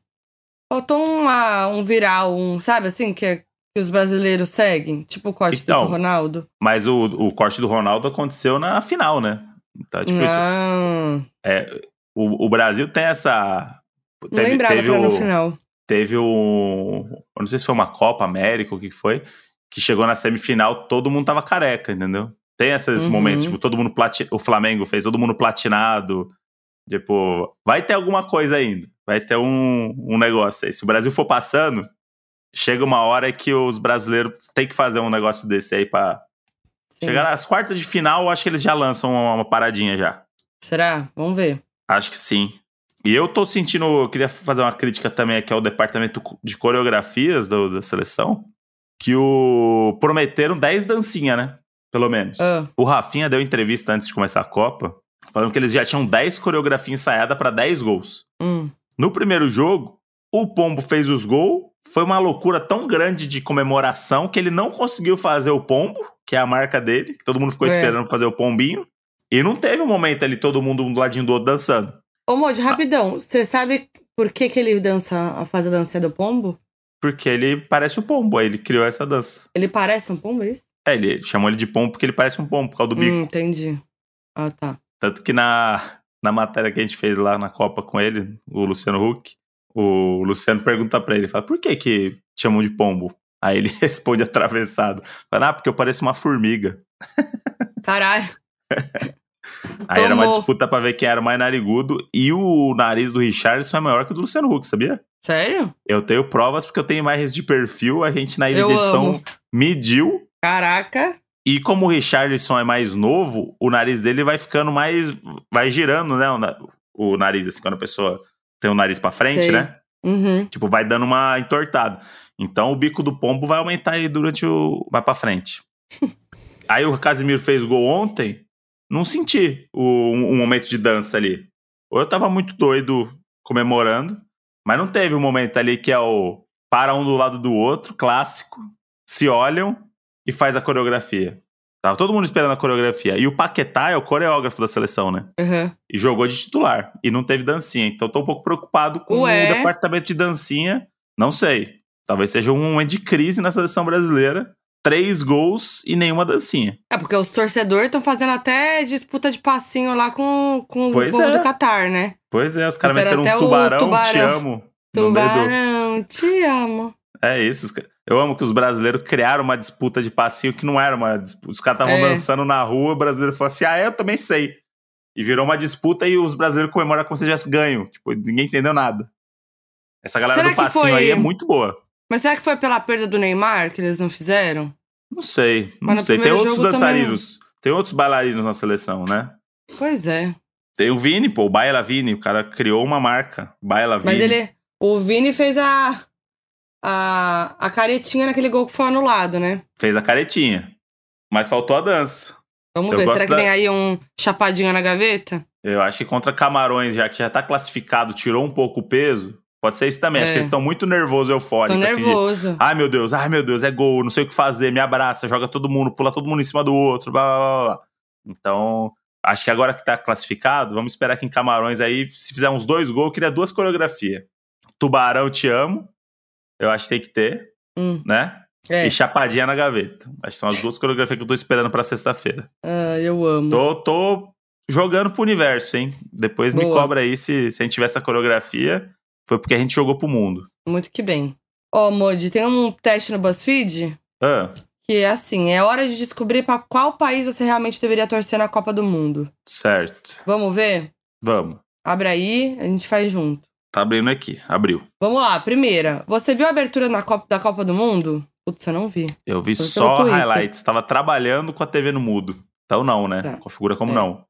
Faltou uma, um viral, um. Sabe assim, que, que os brasileiros seguem? Tipo o corte Então, do Ronaldo. Mas o, o corte do Ronaldo aconteceu na final, né? Então, tipo, isso, ah, o, o Brasil tem essa. não Teve, lembrava teve o, no final. teve o. Eu não sei se foi uma Copa América ou o que que foi. Que chegou na semifinal, todo mundo tava careca, entendeu? Tem esses Uhum. momentos, tipo, todo mundo plati... O Flamengo fez todo mundo platinado. Tipo, vai ter alguma coisa ainda. Vai ter um, um negócio aí. Se o Brasil for passando, chega uma hora que os brasileiros têm que fazer um negócio desse aí pra. Sim. Chegar nas quartas de final, eu acho que eles já lançam uma, uma paradinha já. Será? Vamos ver. Acho que sim. E eu tô sentindo. Eu queria fazer uma crítica também aqui ao departamento de coreografias do- da seleção. Que o. Prometeram 10 dancinhas, né? Pelo menos. Ah, O Rafinha deu entrevista antes de começar a Copa, falando que eles já tinham 10 coreografias ensaiadas pra 10 gols. hum. No primeiro jogo, o Pombo fez os gols. Foi uma loucura tão grande de comemoração que ele não conseguiu fazer o Pombo, que é a marca dele, que todo mundo ficou É. esperando fazer o Pombinho. E não teve um momento ali todo mundo um do ladinho do outro dançando. Ô, Modi, rapidão. Você sabe por que, que ele dança, faz a dança do pombo? Porque ele parece o pombo, aí ele criou essa dança. Ele parece um pombo, é isso? É, ele chamou ele de pombo porque ele parece um pombo, por causa do bico. Hum, entendi. Ah, tá. Tanto que na, na matéria que a gente fez lá na Copa com ele, o Luciano Huck, o Luciano pergunta pra ele, fala, por que que chamam de pombo? Aí ele (laughs) responde atravessado. Fala, ah, porque eu pareço uma formiga. (laughs) Caralho. Aí era uma Tomou. disputa pra ver quem era o mais narigudo. E o nariz do Richardson é maior que o do Luciano Huck, sabia? Sério? Eu tenho provas porque eu tenho imagens de perfil. A gente na ilha Eu de edição amo. mediu Caraca. E como o Richarlison é mais novo, o nariz dele vai ficando mais. Vai girando, né? O nariz, assim, quando a pessoa tem o nariz pra frente, Sei. né? Uhum. Tipo, vai dando uma entortada. Então o bico do pombo vai aumentar aí durante o. Vai pra frente. (laughs) aí o Casimiro fez gol ontem, não senti o, um, um momento de dança ali. Ou eu tava muito doido comemorando, mas não teve um momento ali que é o para um do lado do outro, clássico, se olham e faz a coreografia. Tava todo mundo esperando a coreografia. E o Paquetá é o coreógrafo da seleção, né? Uhum. E jogou de titular. E não teve dancinha. Então tô um pouco preocupado com Ué? o departamento de dancinha. Não sei. Talvez seja um momento de crise na seleção brasileira. Três gols e nenhuma dancinha. É, porque os torcedores estão fazendo até disputa de passinho lá com, com Pois o povo é. do Catar, né? Pois é, os caras meteram um até o tubarão, te tubarão. amo. Tubarão, te amo. É isso. os ca- Eu amo que os brasileiros criaram uma disputa de passinho que não era uma disputa. Os caras estavam É. dançando na rua, o brasileiro falou assim: ah, eu também sei. E virou uma disputa e os brasileiros comemoram como se tivesse ganho. Tipo, ninguém entendeu nada. Essa galera Será do passinho foi- aí é muito boa. Mas será que foi pela perda do Neymar que eles não fizeram? Não sei, não Mas sei. Tem outros jogo também dançarinos. Tem outros bailarinos na seleção, né? Pois é. Tem o Vini, pô, o Baila Vini. O cara criou uma marca. Baila Vini. Mas ele. O Vini fez a. A, a caretinha naquele gol que foi anulado, né? Fez a caretinha. Mas faltou a dança. Vamos Eu ver. Será que da- vem aí um chapadinho na gaveta? Eu acho que contra Camarões, já que já tá classificado, tirou um pouco o peso. Pode ser isso também. Acho É. que eles estão muito nervosos, Tô eufóricos. assim, de, nervoso. ai meu Deus, ai meu Deus, é gol, não sei o que fazer, me abraça, joga todo mundo, pula todo mundo em cima do outro, blá blá blá. blá. Então, acho que agora que tá classificado, vamos esperar que em Camarões aí, se fizer uns dois gols, eu queria duas coreografias. Tubarão, te amo. Eu acho que tem que ter, Hum, né? é. E chapadinha na gaveta. Acho que são as duas coreografias que eu tô esperando pra sexta-feira. Ah, eu amo. Tô, tô jogando pro universo, hein? Depois me Boa. cobra aí se, se a gente tiver essa coreografia. Foi porque a gente jogou pro mundo. Muito que bem. Ó, Modi, tem um teste no BuzzFeed Ah, que é assim: é hora de descobrir pra qual país você realmente deveria torcer na Copa do Mundo. certo. Vamos ver? Vamos. Abre aí, a gente faz junto. Tá abrindo aqui. Abriu. Vamos lá, primeira. Você viu a abertura na Copa, da Copa do Mundo? Putz, eu não vi. Eu vi Foi só highlights. Tava trabalhando com a TV no mudo. Então não, né? Tá. Configura como É. não.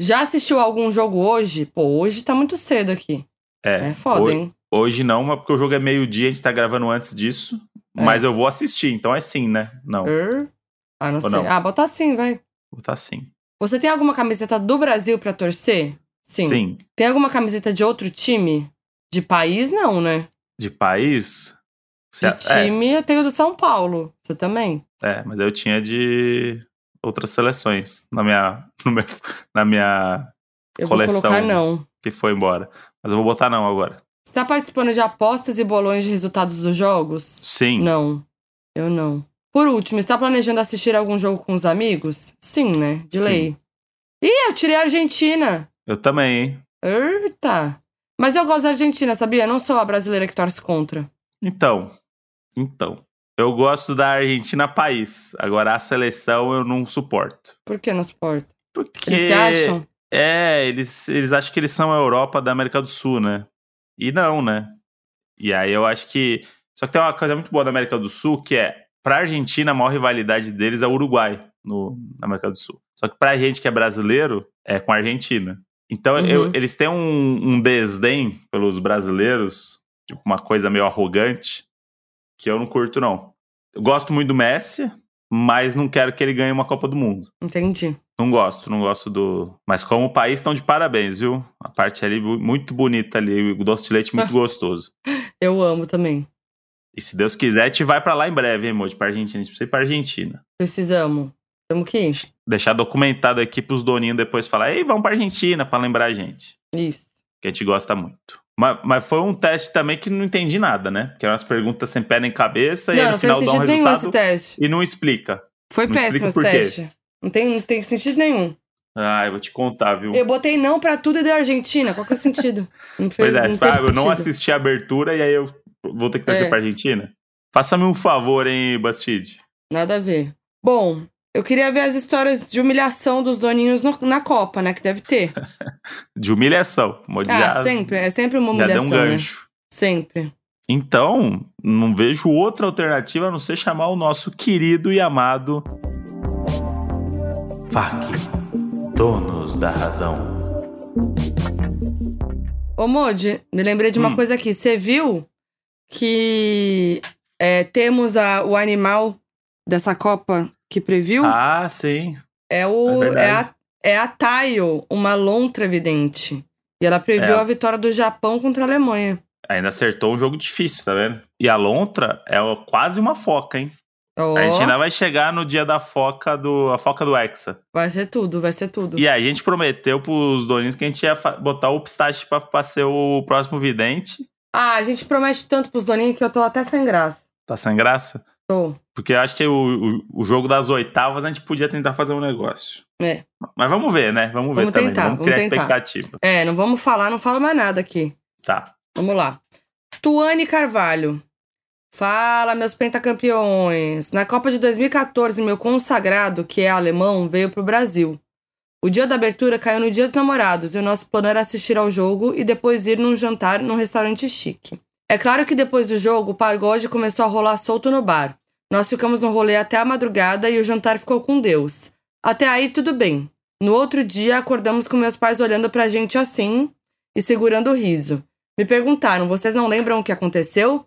Já assistiu algum jogo hoje? Pô, hoje tá muito cedo aqui. É. É foda, Ho- hein? Hoje não, mas porque o jogo é meio-dia, a gente tá gravando antes disso. É. Mas eu vou assistir, então é sim, né? Não. Er? Ah, não Ou sei. não? Ah, bota assim, vai. Tá sim. Você tem alguma camiseta do Brasil pra torcer? Sim. Sim. Tem alguma camiseta de outro time? De país, não, né? De país? De Você- é, time, eu tenho do São Paulo. Você também? É, mas eu tinha de outras seleções na minha, (laughs) meu- na minha Eu Coleção. vou colocar não. que foi embora. Mas eu vou botar não agora. Você tá participando de apostas e bolões de resultados dos jogos? Sim. Não. Eu não. Por último, está planejando assistir algum jogo com os amigos? Sim, né? De lei. Ih, eu tirei a Argentina. Eu também, hein? Eita. Mas eu gosto da Argentina, sabia? Eu não sou a brasileira que torce contra. Então. Então. Eu gosto da Argentina país. Agora a seleção eu não suporto. Por que não suporta? Porque Eles se acham? É, eles, eles acham que eles são a Europa da América do Sul, né? E não, né? E aí eu acho que. Só que tem uma coisa muito boa da América do Sul, que é, pra Argentina, a maior rivalidade deles é o Uruguai, no, na América do Sul. Só que pra gente que é brasileiro, é com a Argentina. Então Uhum. eu- eles têm um, um desdém pelos brasileiros, tipo uma coisa meio arrogante, que eu não curto, não. Eu gosto muito do Messi, mas não quero que ele ganhe uma Copa do Mundo. Entendi. Não gosto, não gosto do. Mas como país estão de parabéns, viu? A parte ali muito bonita ali, o doce de leite muito (laughs) gostoso. Eu amo também. E se Deus quiser, a gente vai pra lá em breve, hein, Moji? Pra Argentina. A gente precisa ir pra Argentina. Precisamos. Temos que ir. Deixar documentado aqui pros doninhos depois falar, ei, vamos pra Argentina pra lembrar a gente. Isso. Que a gente gosta muito. Mas, mas foi um teste também que não entendi nada, né? Porque eram umas perguntas sem pé nem cabeça e não, aí no final dá um resultado teste. e não explica. Foi Não péssimo explica esse quê. teste. Não tem, não tem sentido nenhum. Ah, eu vou te contar, viu? Eu botei não pra tudo e deu Argentina. Qual que é o sentido? (laughs) Não fez, Pois é, não ah, eu não assisti a abertura e aí eu vou ter que torcer É. pra Argentina. Faça-me um favor, hein, BuzzFeed. Nada a ver. Bom, eu queria ver as histórias de humilhação dos doninhos no- na Copa, né? Que deve ter. (laughs) De humilhação. Ah, sempre. É sempre uma já deu humilhação, um né? gancho. Sempre. Então, não vejo outra alternativa a não ser chamar o nosso querido e amado FAC, donos da razão. Ô, Modi, me lembrei de uma Hum. coisa aqui. Você viu que é, temos a, o animal dessa Copa que previu? Ah, sim. é, o, é é, a, é a Tayo, uma lontra vidente. E ela previu É. a vitória do Japão contra a Alemanha. Ainda acertou um jogo difícil, tá vendo? E a lontra é quase uma foca, hein? Ó, A gente ainda vai chegar no dia da foca do, a foca do Hexa. vai ser tudo, vai ser tudo. E a gente prometeu pros doninhos que a gente ia botar o pistache pra, pra ser o próximo vidente. Ah, a gente promete tanto pros doninhos que eu tô até sem graça. Tá sem graça? Tô. Porque eu acho que o, o, o jogo das oitavas a gente podia tentar fazer um negócio. É. Mas vamos ver, né? Vamos ver Vamos também. tentar, vamos vamos criar tentar. expectativa. É, não vamos falar, não fala mais nada aqui. Tá. Vamos lá. Tuane Carvalho. Fala, meus pentacampeões. Na Copa de 2014, meu consagrado, que é alemão, veio pro Brasil. O dia da abertura caiu no dia dos namorados e o nosso plano era assistir ao jogo e depois ir num jantar num restaurante chique. É claro que depois do jogo, o pagode começou a rolar solto no bar. Nós ficamos no rolê até a madrugada e o jantar ficou com Deus. Até aí, tudo bem. No outro dia, acordamos com meus pais olhando pra gente assim e segurando o riso. Me perguntaram: vocês não lembram o que aconteceu?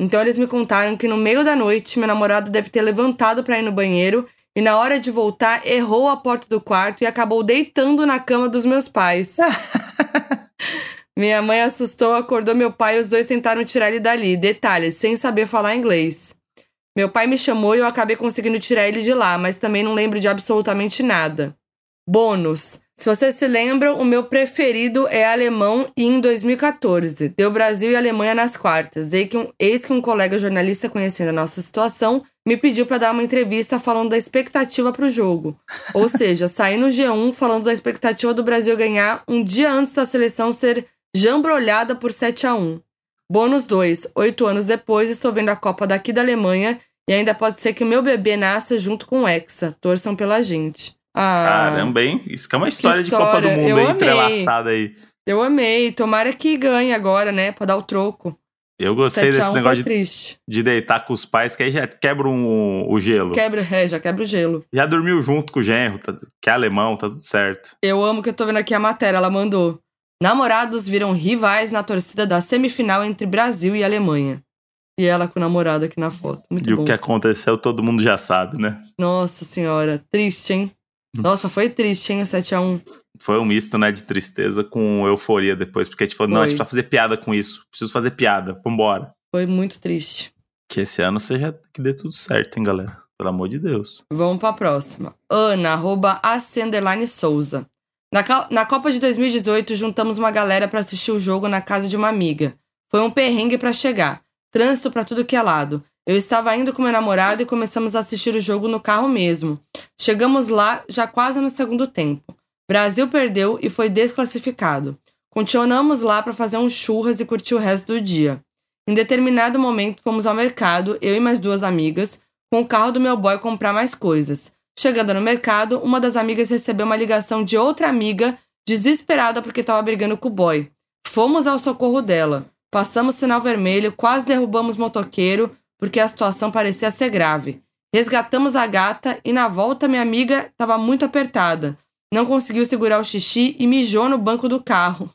Então eles me contaram que no meio da noite, meu namorado deve ter levantado pra ir no banheiro e na hora de voltar errou a porta do quarto e acabou deitando na cama dos meus pais. (laughs) Minha mãe assustou, acordou meu pai e os dois tentaram tirar ele dali. Detalhes, sem saber falar inglês. Meu pai me chamou e eu acabei conseguindo tirar ele de lá, mas também não lembro de absolutamente nada. Bônus. Se vocês se lembram, o meu preferido é alemão e em 2014. Deu Brasil e Alemanha nas quartas. Eis que um, eis que um colega jornalista conhecendo a nossa situação me pediu para dar uma entrevista falando da expectativa para o jogo. Ou (laughs) seja, saí no G1 falando da expectativa do Brasil ganhar um dia antes da seleção ser jambrolhada por 7 a 1 Bônus 2. Oito anos depois, estou vendo a Copa daqui da Alemanha e ainda pode ser que o meu bebê nasça junto com o Hexa. Torçam pela gente. Ah, Caramba, hein? Isso que é uma história, de Copa história. do Mundo aí, entrelaçada aí. Eu amei. Tomara que ganhe agora, né? Pra dar o troco. Eu gostei 7 a desse 1 negócio de, de deitar com os pais, que aí já quebra um- o gelo. Quebra, é, já quebra o gelo. Já dormiu junto com o genro, tá- que é alemão, tá tudo certo. Eu amo que eu tô vendo aqui a matéria. Ela mandou. Namorados viram rivais na torcida da semifinal entre Brasil e Alemanha. E ela com o namorado aqui na foto. Muito e bom. o que aconteceu, todo mundo já sabe, né? Nossa senhora. Triste, hein? Nossa, foi triste, hein? O 7x1. Foi um misto, né, de tristeza com euforia depois, porque a gente falou, não, a gente Foi. precisa fazer piada com isso. Preciso fazer piada, vambora. Foi muito triste. Que esse ano seja que dê tudo certo, hein, galera? Pelo amor de Deus. Vamos pra próxima. Ana, arroba Souza. Na, na Copa de 2018, juntamos uma galera pra assistir o jogo na casa de uma amiga. Foi um perrengue pra chegar. Trânsito pra tudo que é lado. Eu estava indo com meu namorado e começamos a assistir o jogo no carro mesmo. Chegamos lá já quase no segundo tempo. Brasil perdeu e foi desclassificado. Continuamos lá pra fazer um churras e curtir o resto do dia. Em determinado momento, fomos ao mercado, eu e mais duas amigas, com o carro do meu boy comprar mais coisas. Chegando no mercado, uma das amigas recebeu uma ligação de outra amiga, desesperada porque estava brigando com o boy. Fomos ao socorro dela. Passamos sinal vermelho, quase derrubamos motoqueiro, porque a situação parecia ser grave. Resgatamos a gata e na volta minha amiga estava muito apertada. Não conseguiu segurar o xixi e mijou no banco do carro.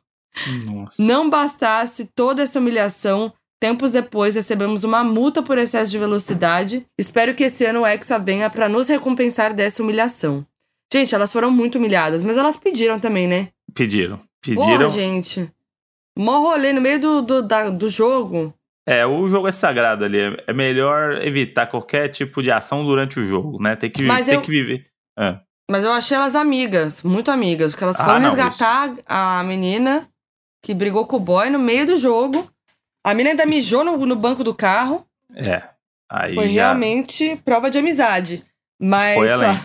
Nossa. Não bastasse toda essa humilhação, tempos depois recebemos uma multa por excesso de velocidade. Espero que esse ano o Hexa venha para nos recompensar dessa humilhação. Gente, elas foram muito humilhadas, mas elas pediram também, né? Pediram. Porra, Pediram. gente. Mó rolê no meio do, do, da- do jogo. É, o jogo é sagrado ali. É- É melhor evitar qualquer tipo de ação durante o jogo, né? Tem que, Mas tem eu- que viver. É. Mas eu achei elas amigas, muito amigas, porque elas Ah, foram não, resgatar a menina que brigou com o boy no meio do jogo. A menina ainda mijou no, no banco do carro. É. Aí Foi já realmente prova de amizade. Mas, Foi além. ó,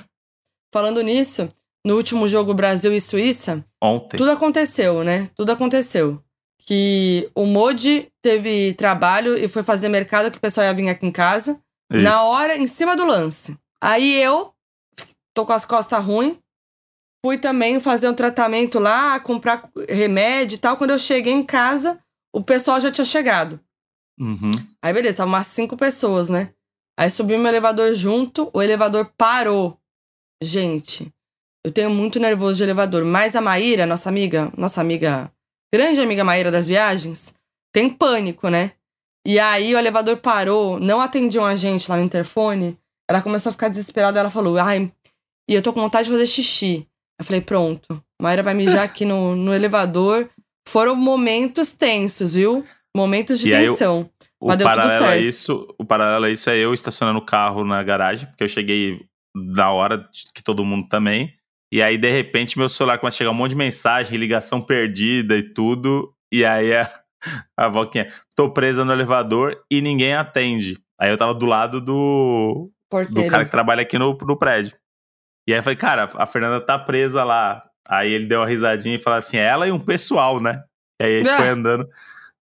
falando nisso, no último jogo Brasil e Suíça, ontem. tudo aconteceu, né? Tudo aconteceu. Que o Modi teve trabalho e foi fazer mercado que o pessoal ia vir aqui em casa. Isso. Na hora, em cima do lance. Aí eu, tô com as costas ruins, fui também fazer um tratamento lá, comprar remédio e tal. Quando eu cheguei em casa, o pessoal já tinha chegado. Uhum. Aí beleza, tava umas cinco pessoas, né? Aí subiu meu elevador junto, o elevador parou. Gente, eu tenho muito nervoso de elevador, mas a Maíra, nossa amiga, nossa amiga, grande amiga Maíra das viagens, tem pânico, né? E aí o elevador parou, não atendiam a gente lá no interfone. Ela começou a ficar desesperada, ela falou: "Ai, e eu tô com vontade de fazer xixi". Eu falei: "Pronto, Maíra vai mijar aqui no, no elevador, foram momentos tensos, viu? Momentos de E aí eu- tensão. O Mas paralelo, a isso, o paralelo a isso é eu estacionando o carro na garagem, porque eu cheguei na hora que todo mundo também. E aí, de repente, meu celular começa a chegar um monte de mensagem, ligação perdida e tudo. E aí a, (laughs) a Valquinha, tô presa no elevador e ninguém atende. Aí eu tava do lado do, do Porteiro. cara que trabalha aqui no, no prédio. E aí eu falei, cara, a Fernanda tá presa lá. Aí ele deu uma risadinha e falou assim: é ela e um pessoal, né? E aí a gente Ah. foi andando.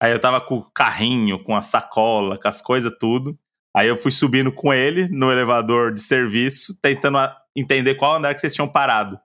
Aí eu tava com o carrinho, com a sacola, com as coisas tudo. Aí eu fui subindo com ele no elevador de serviço, tentando entender qual andar que vocês tinham parado.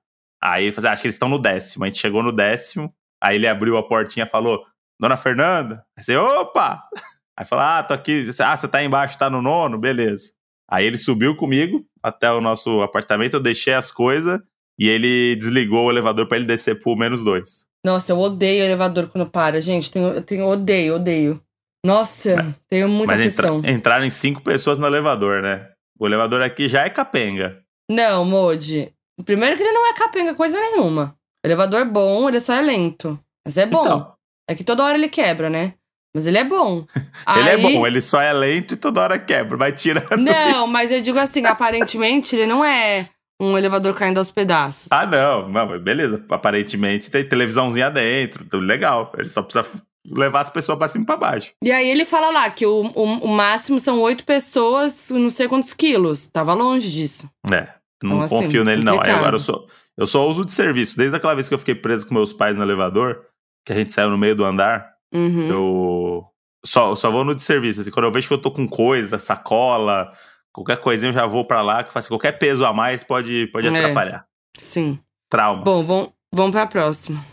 Aí eu falei, acho que eles estão no décimo. A gente chegou no décimo, aí ele abriu a portinha e falou, Dona Fernanda? Aí você, opa! (laughs) Aí falou, ah, tô aqui. Ah, você tá embaixo, tá no nono? Beleza. Aí ele subiu comigo até o nosso apartamento, eu deixei as coisas e ele desligou o elevador pra ele descer pro menos dois. Nossa, eu odeio elevador quando para, gente. Tenho, eu tenho, odeio, odeio. Nossa, tenho muita Mas entra- aflição. entraram em cinco pessoas no elevador, né? O elevador aqui já é capenga. Não, Modi. Primeiro que ele não é capenga coisa nenhuma. Elevador bom, ele só é lento. Mas é bom. Então, É que toda hora ele quebra, né? Mas ele é bom. (laughs) ele é Aí- bom, ele só é lento e toda hora quebra, vai tirando. Não, isso. mas eu digo assim, aparentemente ele não é um elevador caindo aos pedaços. Ah, não, não, beleza. Aparentemente tem televisãozinha dentro, tudo legal. Ele só precisa levar as pessoas pra cima e pra baixo. E aí ele fala lá que o, o, o máximo são oito pessoas, não sei quantos quilos. Tava longe disso. É, não Então, assim, confio nele, não. Aí agora eu sou. Eu só uso de serviço. Desde aquela vez que eu fiquei preso com meus pais no elevador, que a gente saiu no meio do andar, Uhum. eu só, só vou no de serviço. Assim, quando eu vejo que eu tô com coisa, sacola, qualquer coisinha, eu já vou pra lá, que faz qualquer peso a mais pode, pode É. atrapalhar. Sim. Traumas. Bom, vamos, vamos pra próxima.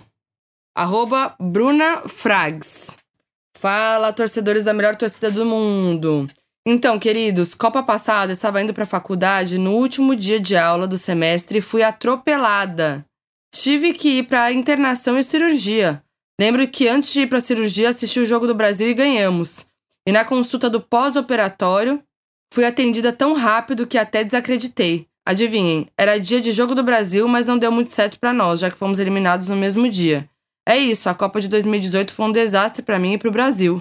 Arroba Bruna Frags. Fala, torcedores da melhor torcida do mundo. Então, queridos, Copa passada, estava indo pra faculdade no último dia de aula do semestre e fui atropelada. Tive que ir pra internação e cirurgia. Lembro que antes de ir pra cirurgia, assisti o Jogo do Brasil e ganhamos. E na consulta do pós-operatório, fui atendida tão rápido que até desacreditei. Adivinhem, era dia de Jogo do Brasil, mas não deu muito certo pra nós, já que fomos eliminados no mesmo dia. É isso, a Copa de 2018 foi um desastre pra mim e pro Brasil.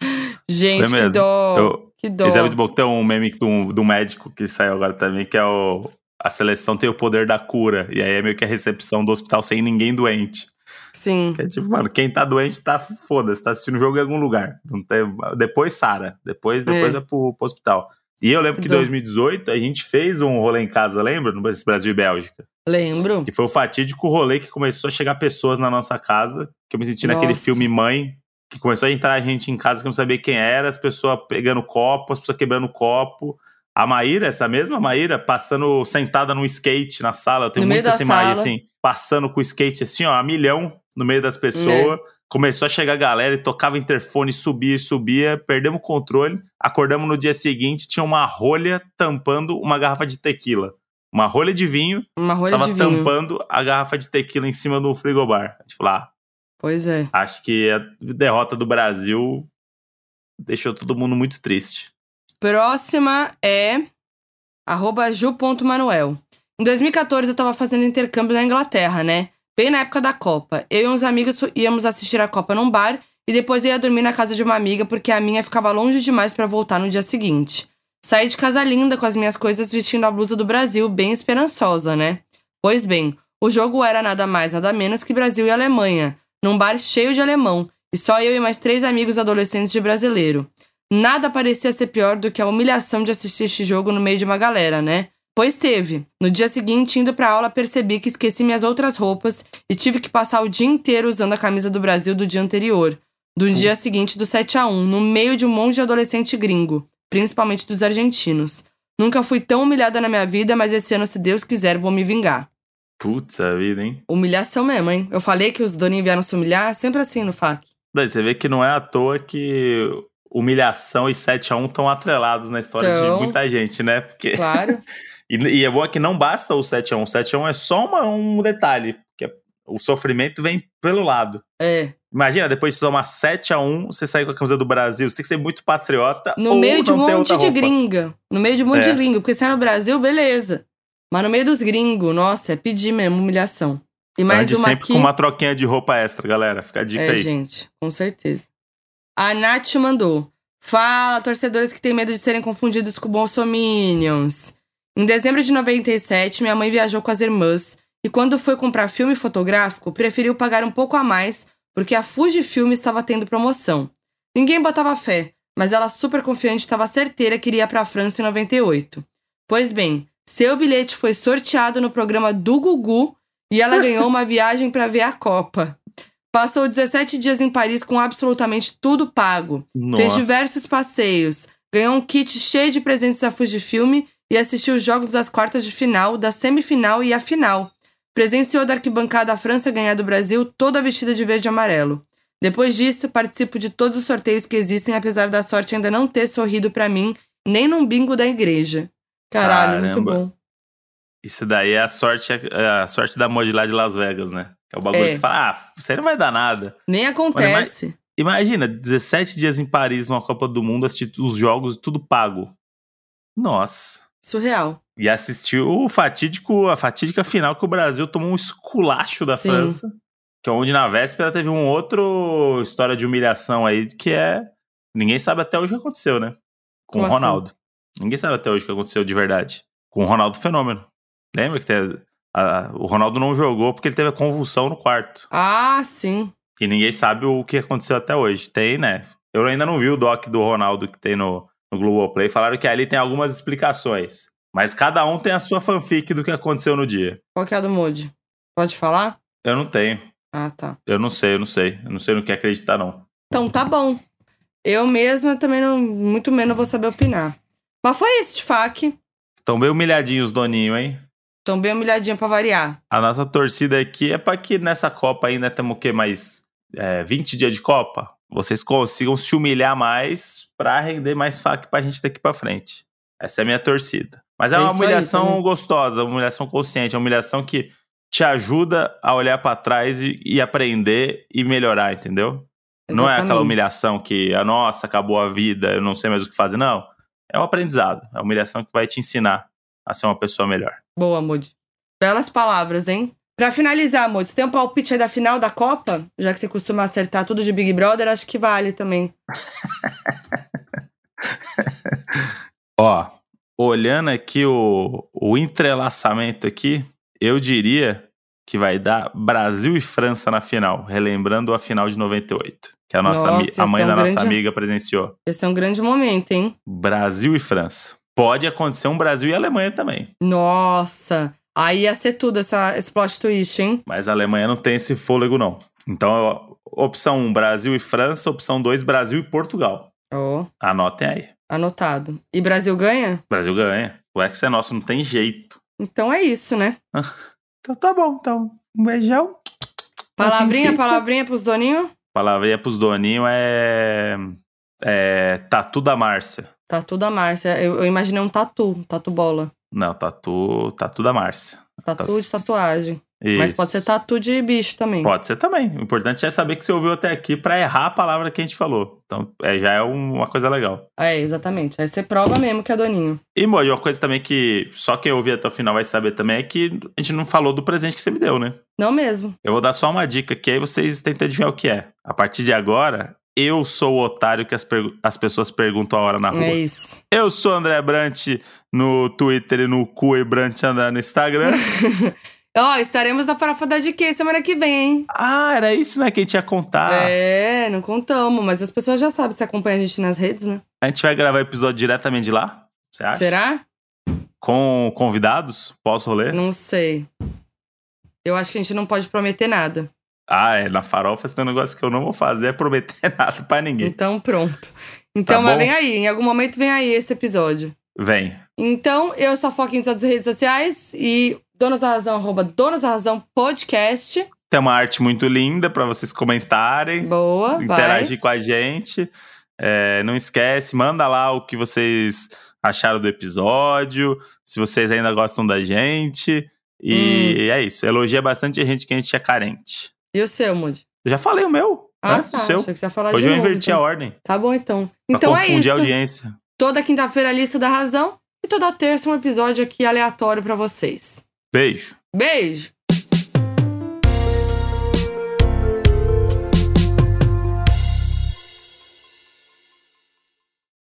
(laughs) Gente, que dó. Eu- que dó. Esse é muito bom. Tem um meme do, do médico que saiu agora também, que é o. A seleção tem o poder da cura. E aí é meio que a recepção do hospital sem ninguém doente. Sim. Que é tipo, mano, quem tá doente tá foda-se, tá assistindo o jogo em algum lugar. Não tem, depois Sara. Depois, depois É. vai pro, pro hospital. E eu lembro que em Dó. 2018 a gente fez um rolê em casa, lembra? No Brasil e Bélgica. Lembro. E foi o fatídico rolê que começou a chegar pessoas na nossa casa. Que eu me senti naquele Nossa. filme Mãe. Que começou a entrar gente em casa que não sabia quem era, as pessoas pegando copo, as pessoas quebrando copo. A Maíra, essa mesma Maíra, passando sentada num skate na sala. Eu tenho No da essa sala. assim, passando com o skate assim, ó, a milhão no meio das pessoas. Começou a chegar a galera e tocava interfone, subia e subia, perdemos o controle. Acordamos no dia seguinte, tinha uma rolha tampando uma garrafa de tequila. Uma rolha de vinho Uma rolha tava de vinho. tampando a garrafa de tequila em cima do frigobar. A gente falou, ah, Pois é. acho que a derrota do Brasil deixou todo mundo muito triste. Próxima é arroba ju.manuel. Em 2014 eu tava fazendo intercâmbio na Inglaterra, né? Bem na época da Copa. Eu e uns amigos íamos assistir a Copa num bar e depois ia dormir na casa de uma amiga porque a minha ficava longe demais pra voltar no dia seguinte. Saí de casa linda com as minhas coisas vestindo a blusa do Brasil, bem esperançosa, né? Pois bem, o jogo era nada mais, nada menos que Brasil e Alemanha, num bar cheio de alemão, e só eu e mais três amigos adolescentes de brasileiro. Nada parecia ser pior do que a humilhação de assistir este jogo no meio de uma galera, né? Pois teve. No dia seguinte, indo pra aula, percebi que esqueci minhas outras roupas e tive que passar o dia inteiro usando a camisa do Brasil do dia anterior, do dia seguinte do 7 a 1 no meio de um monte de adolescente gringo, principalmente dos argentinos. Nunca fui tão humilhada na minha vida, mas esse ano, se Deus quiser, vou me vingar. Putz, a vida, hein? Humilhação mesmo, hein? Eu falei que os doninhos vieram se humilhar, sempre assim no FAC. Daí você vê que não é à toa que humilhação e 7x1 estão atrelados na história Tão. de muita gente, né? Porque... Claro. (laughs) E, e é bom que não basta o 7x1. O 7x1 é só uma- um detalhe, porque o sofrimento vem pelo lado. é. Imagina, depois de tomar 7x1, você sair com a camisa do Brasil. Você tem que ser muito patriota. No meio de um monte de gringa. No meio de um monte É. de gringo. Porque se é no Brasil, beleza. Mas no meio dos gringos, nossa, é pedir mesmo humilhação. E mais Ande uma sempre aqui. com uma troquinha de roupa extra, galera. Fica a dica É, aí. gente, com certeza. A Nath mandou. Fala, torcedores que têm medo de serem confundidos com bolsominions. Em dezembro de 97, minha mãe viajou com as irmãs e quando foi comprar filme fotográfico, preferiu pagar um pouco a mais porque a Fujifilm estava tendo promoção. Ninguém botava fé, mas ela super confiante estava certeira que iria para a França em 98. Pois bem, seu bilhete foi sorteado no programa do Gugu e ela (laughs) ganhou uma viagem para ver a Copa. Passou 17 dias em Paris com absolutamente tudo pago. Fez Nossa. diversos passeios. Ganhou um kit cheio de presentes da Fujifilm e assistiu os jogos das quartas de final, da semifinal e a final. Presenciou da arquibancada a França ganhar do Brasil toda vestida de verde e amarelo. Depois disso, participo de todos os sorteios que existem, apesar da sorte ainda não ter sorrido pra mim, nem num bingo da igreja. Caralho, muito Caramba. bom. Isso daí é a sorte, é a sorte da mod lá de Las Vegas, né? Que é o bagulho É. que você fala, ah, isso aí não vai dar nada. Nem acontece. Imagina, 17 dias em Paris, numa Copa do Mundo, assistir os jogos, tudo pago. Nossa. Surreal. E assistiu o fatídico, a fatídica final que o Brasil tomou um esculacho da Sim. França. Que é onde na véspera teve um outro história de humilhação aí, que é. Ninguém sabe até hoje o que aconteceu, né? Com Como o assim? Ronaldo. Ninguém sabe até hoje o que aconteceu de verdade. Com o Ronaldo Fenômeno. Lembra que teve, a- o Ronaldo não jogou porque ele teve a convulsão no quarto. Ah, sim. E ninguém sabe o que aconteceu até hoje. Tem, né? Eu ainda não vi o doc do Ronaldo que tem no, no Globoplay. Falaram que ali tem algumas explicações. Mas cada um tem a sua fanfic do que aconteceu no dia. Qual que é a do Moody? Pode falar? Eu não tenho. Ah, tá. Eu não sei, eu não sei. Eu não sei no que acreditar, não. Então tá bom. Eu mesma também não, muito menos vou saber opinar. Mas foi isso, de fac. Estão bem humilhadinhos os doninhos, hein? Tão bem humilhadinha pra variar. A nossa torcida aqui é pra que nessa Copa ainda temos o quê? Mais é, 20 dias de Copa? Vocês consigam se humilhar mais pra render mais fac pra gente daqui pra frente. Essa é a minha torcida. Mas é É uma aí humilhação também. gostosa, uma humilhação consciente, uma humilhação que te ajuda a olhar pra trás e, e aprender e melhorar, entendeu? Não é aquela Exatamente. humilhação que, a nossa, acabou a vida, eu não sei mais o que fazer. Não. É um aprendizado. É uma humilhação que vai te ensinar a ser uma pessoa melhor. Boa, Moody. Belas palavras, hein? Pra finalizar, Moody, você tem um palpite aí da final da Copa? Já que você costuma acertar tudo de Big Brother, acho que vale também. (laughs) Ó, olhando aqui o, o entrelaçamento aqui, eu diria que vai dar Brasil e França na final, relembrando a final de 98, que a, nossa, Nossa, a mãe é um da nossa grande- amiga presenciou. Esse é um grande momento, hein? Brasil e França. Pode acontecer um Brasil e Alemanha também, Nossa! Aí ia ser tudo essa, esse plot twist, hein? mas a Alemanha não tem esse fôlego não. Então, opção 1, Brasil e França, opção 2, Brasil e Portugal. Ó, Anotem aí. anotado. E Brasil ganha? Brasil ganha. O ex é nosso, não tem jeito. Então é isso, né? Então tá bom, então. Um beijão. Palavrinha, palavrinha pros doninhos? Palavrinha pros doninhos é. É. Tatu da Márcia. Tatu da Márcia. Eu, eu imaginei um tatu, um tatu bola. Não, tatu. Tatu da Márcia. Tatu de tatuagem. Mas Isso. pode ser tatu de bicho também. Pode ser também. O importante é saber que você ouviu até aqui pra errar a palavra que a gente falou. Então, é, já é um- uma coisa legal. É, exatamente. Aí você prova mesmo que é doninho. E, Mo, e uma coisa também que só quem ouvir até o final vai saber também é que a gente não falou do presente que você me deu, né? Não mesmo. Eu vou dar só uma dica que aí vocês tentem adivinhar o que é. A partir de agora, eu sou o otário que as, as pessoas perguntam a hora na rua. É isso. Eu sou André Brant no Twitter e no cu e Brant André no Instagram. (laughs) Ó, estaremos na farofa da DQ semana que vem, hein? ah, era isso, né, que a gente ia contar. É, não contamos, mas as pessoas já sabem se acompanha a gente nas redes, né? A gente vai gravar episódio diretamente de lá? Você acha? Será? Com convidados? Pós-rolê? Não sei. Eu acho que a gente não pode prometer nada. Ah, é. Na farofa tem um negócio que eu não vou fazer é prometer (laughs) nada pra ninguém. Então, pronto. Então, Tá mas bom. vem aí. Em algum momento vem aí esse episódio. Vem. Então, eu sou a Foquinha em todas as redes sociais e Donos da Razão, arroba Donos da Razão Podcast. Tem uma arte muito linda pra vocês comentarem. Boa, vai. interagir com a gente. É, não esquece, manda lá o que vocês acharam do episódio, se vocês ainda gostam da gente. E Hum. é isso. Elogia bastante a gente que a gente é carente. E o seu, Moody? Eu já falei o meu, Ah, antes tá. do seu. Achei que você ia falar Hoje de eu novo, inverti então. a ordem. Tá bom, então. Pra Então é confundir a isso. audiência. Toda quinta-feira a lista da razão e toda terça um episódio aqui aleatório pra vocês. Beijo. Beijo!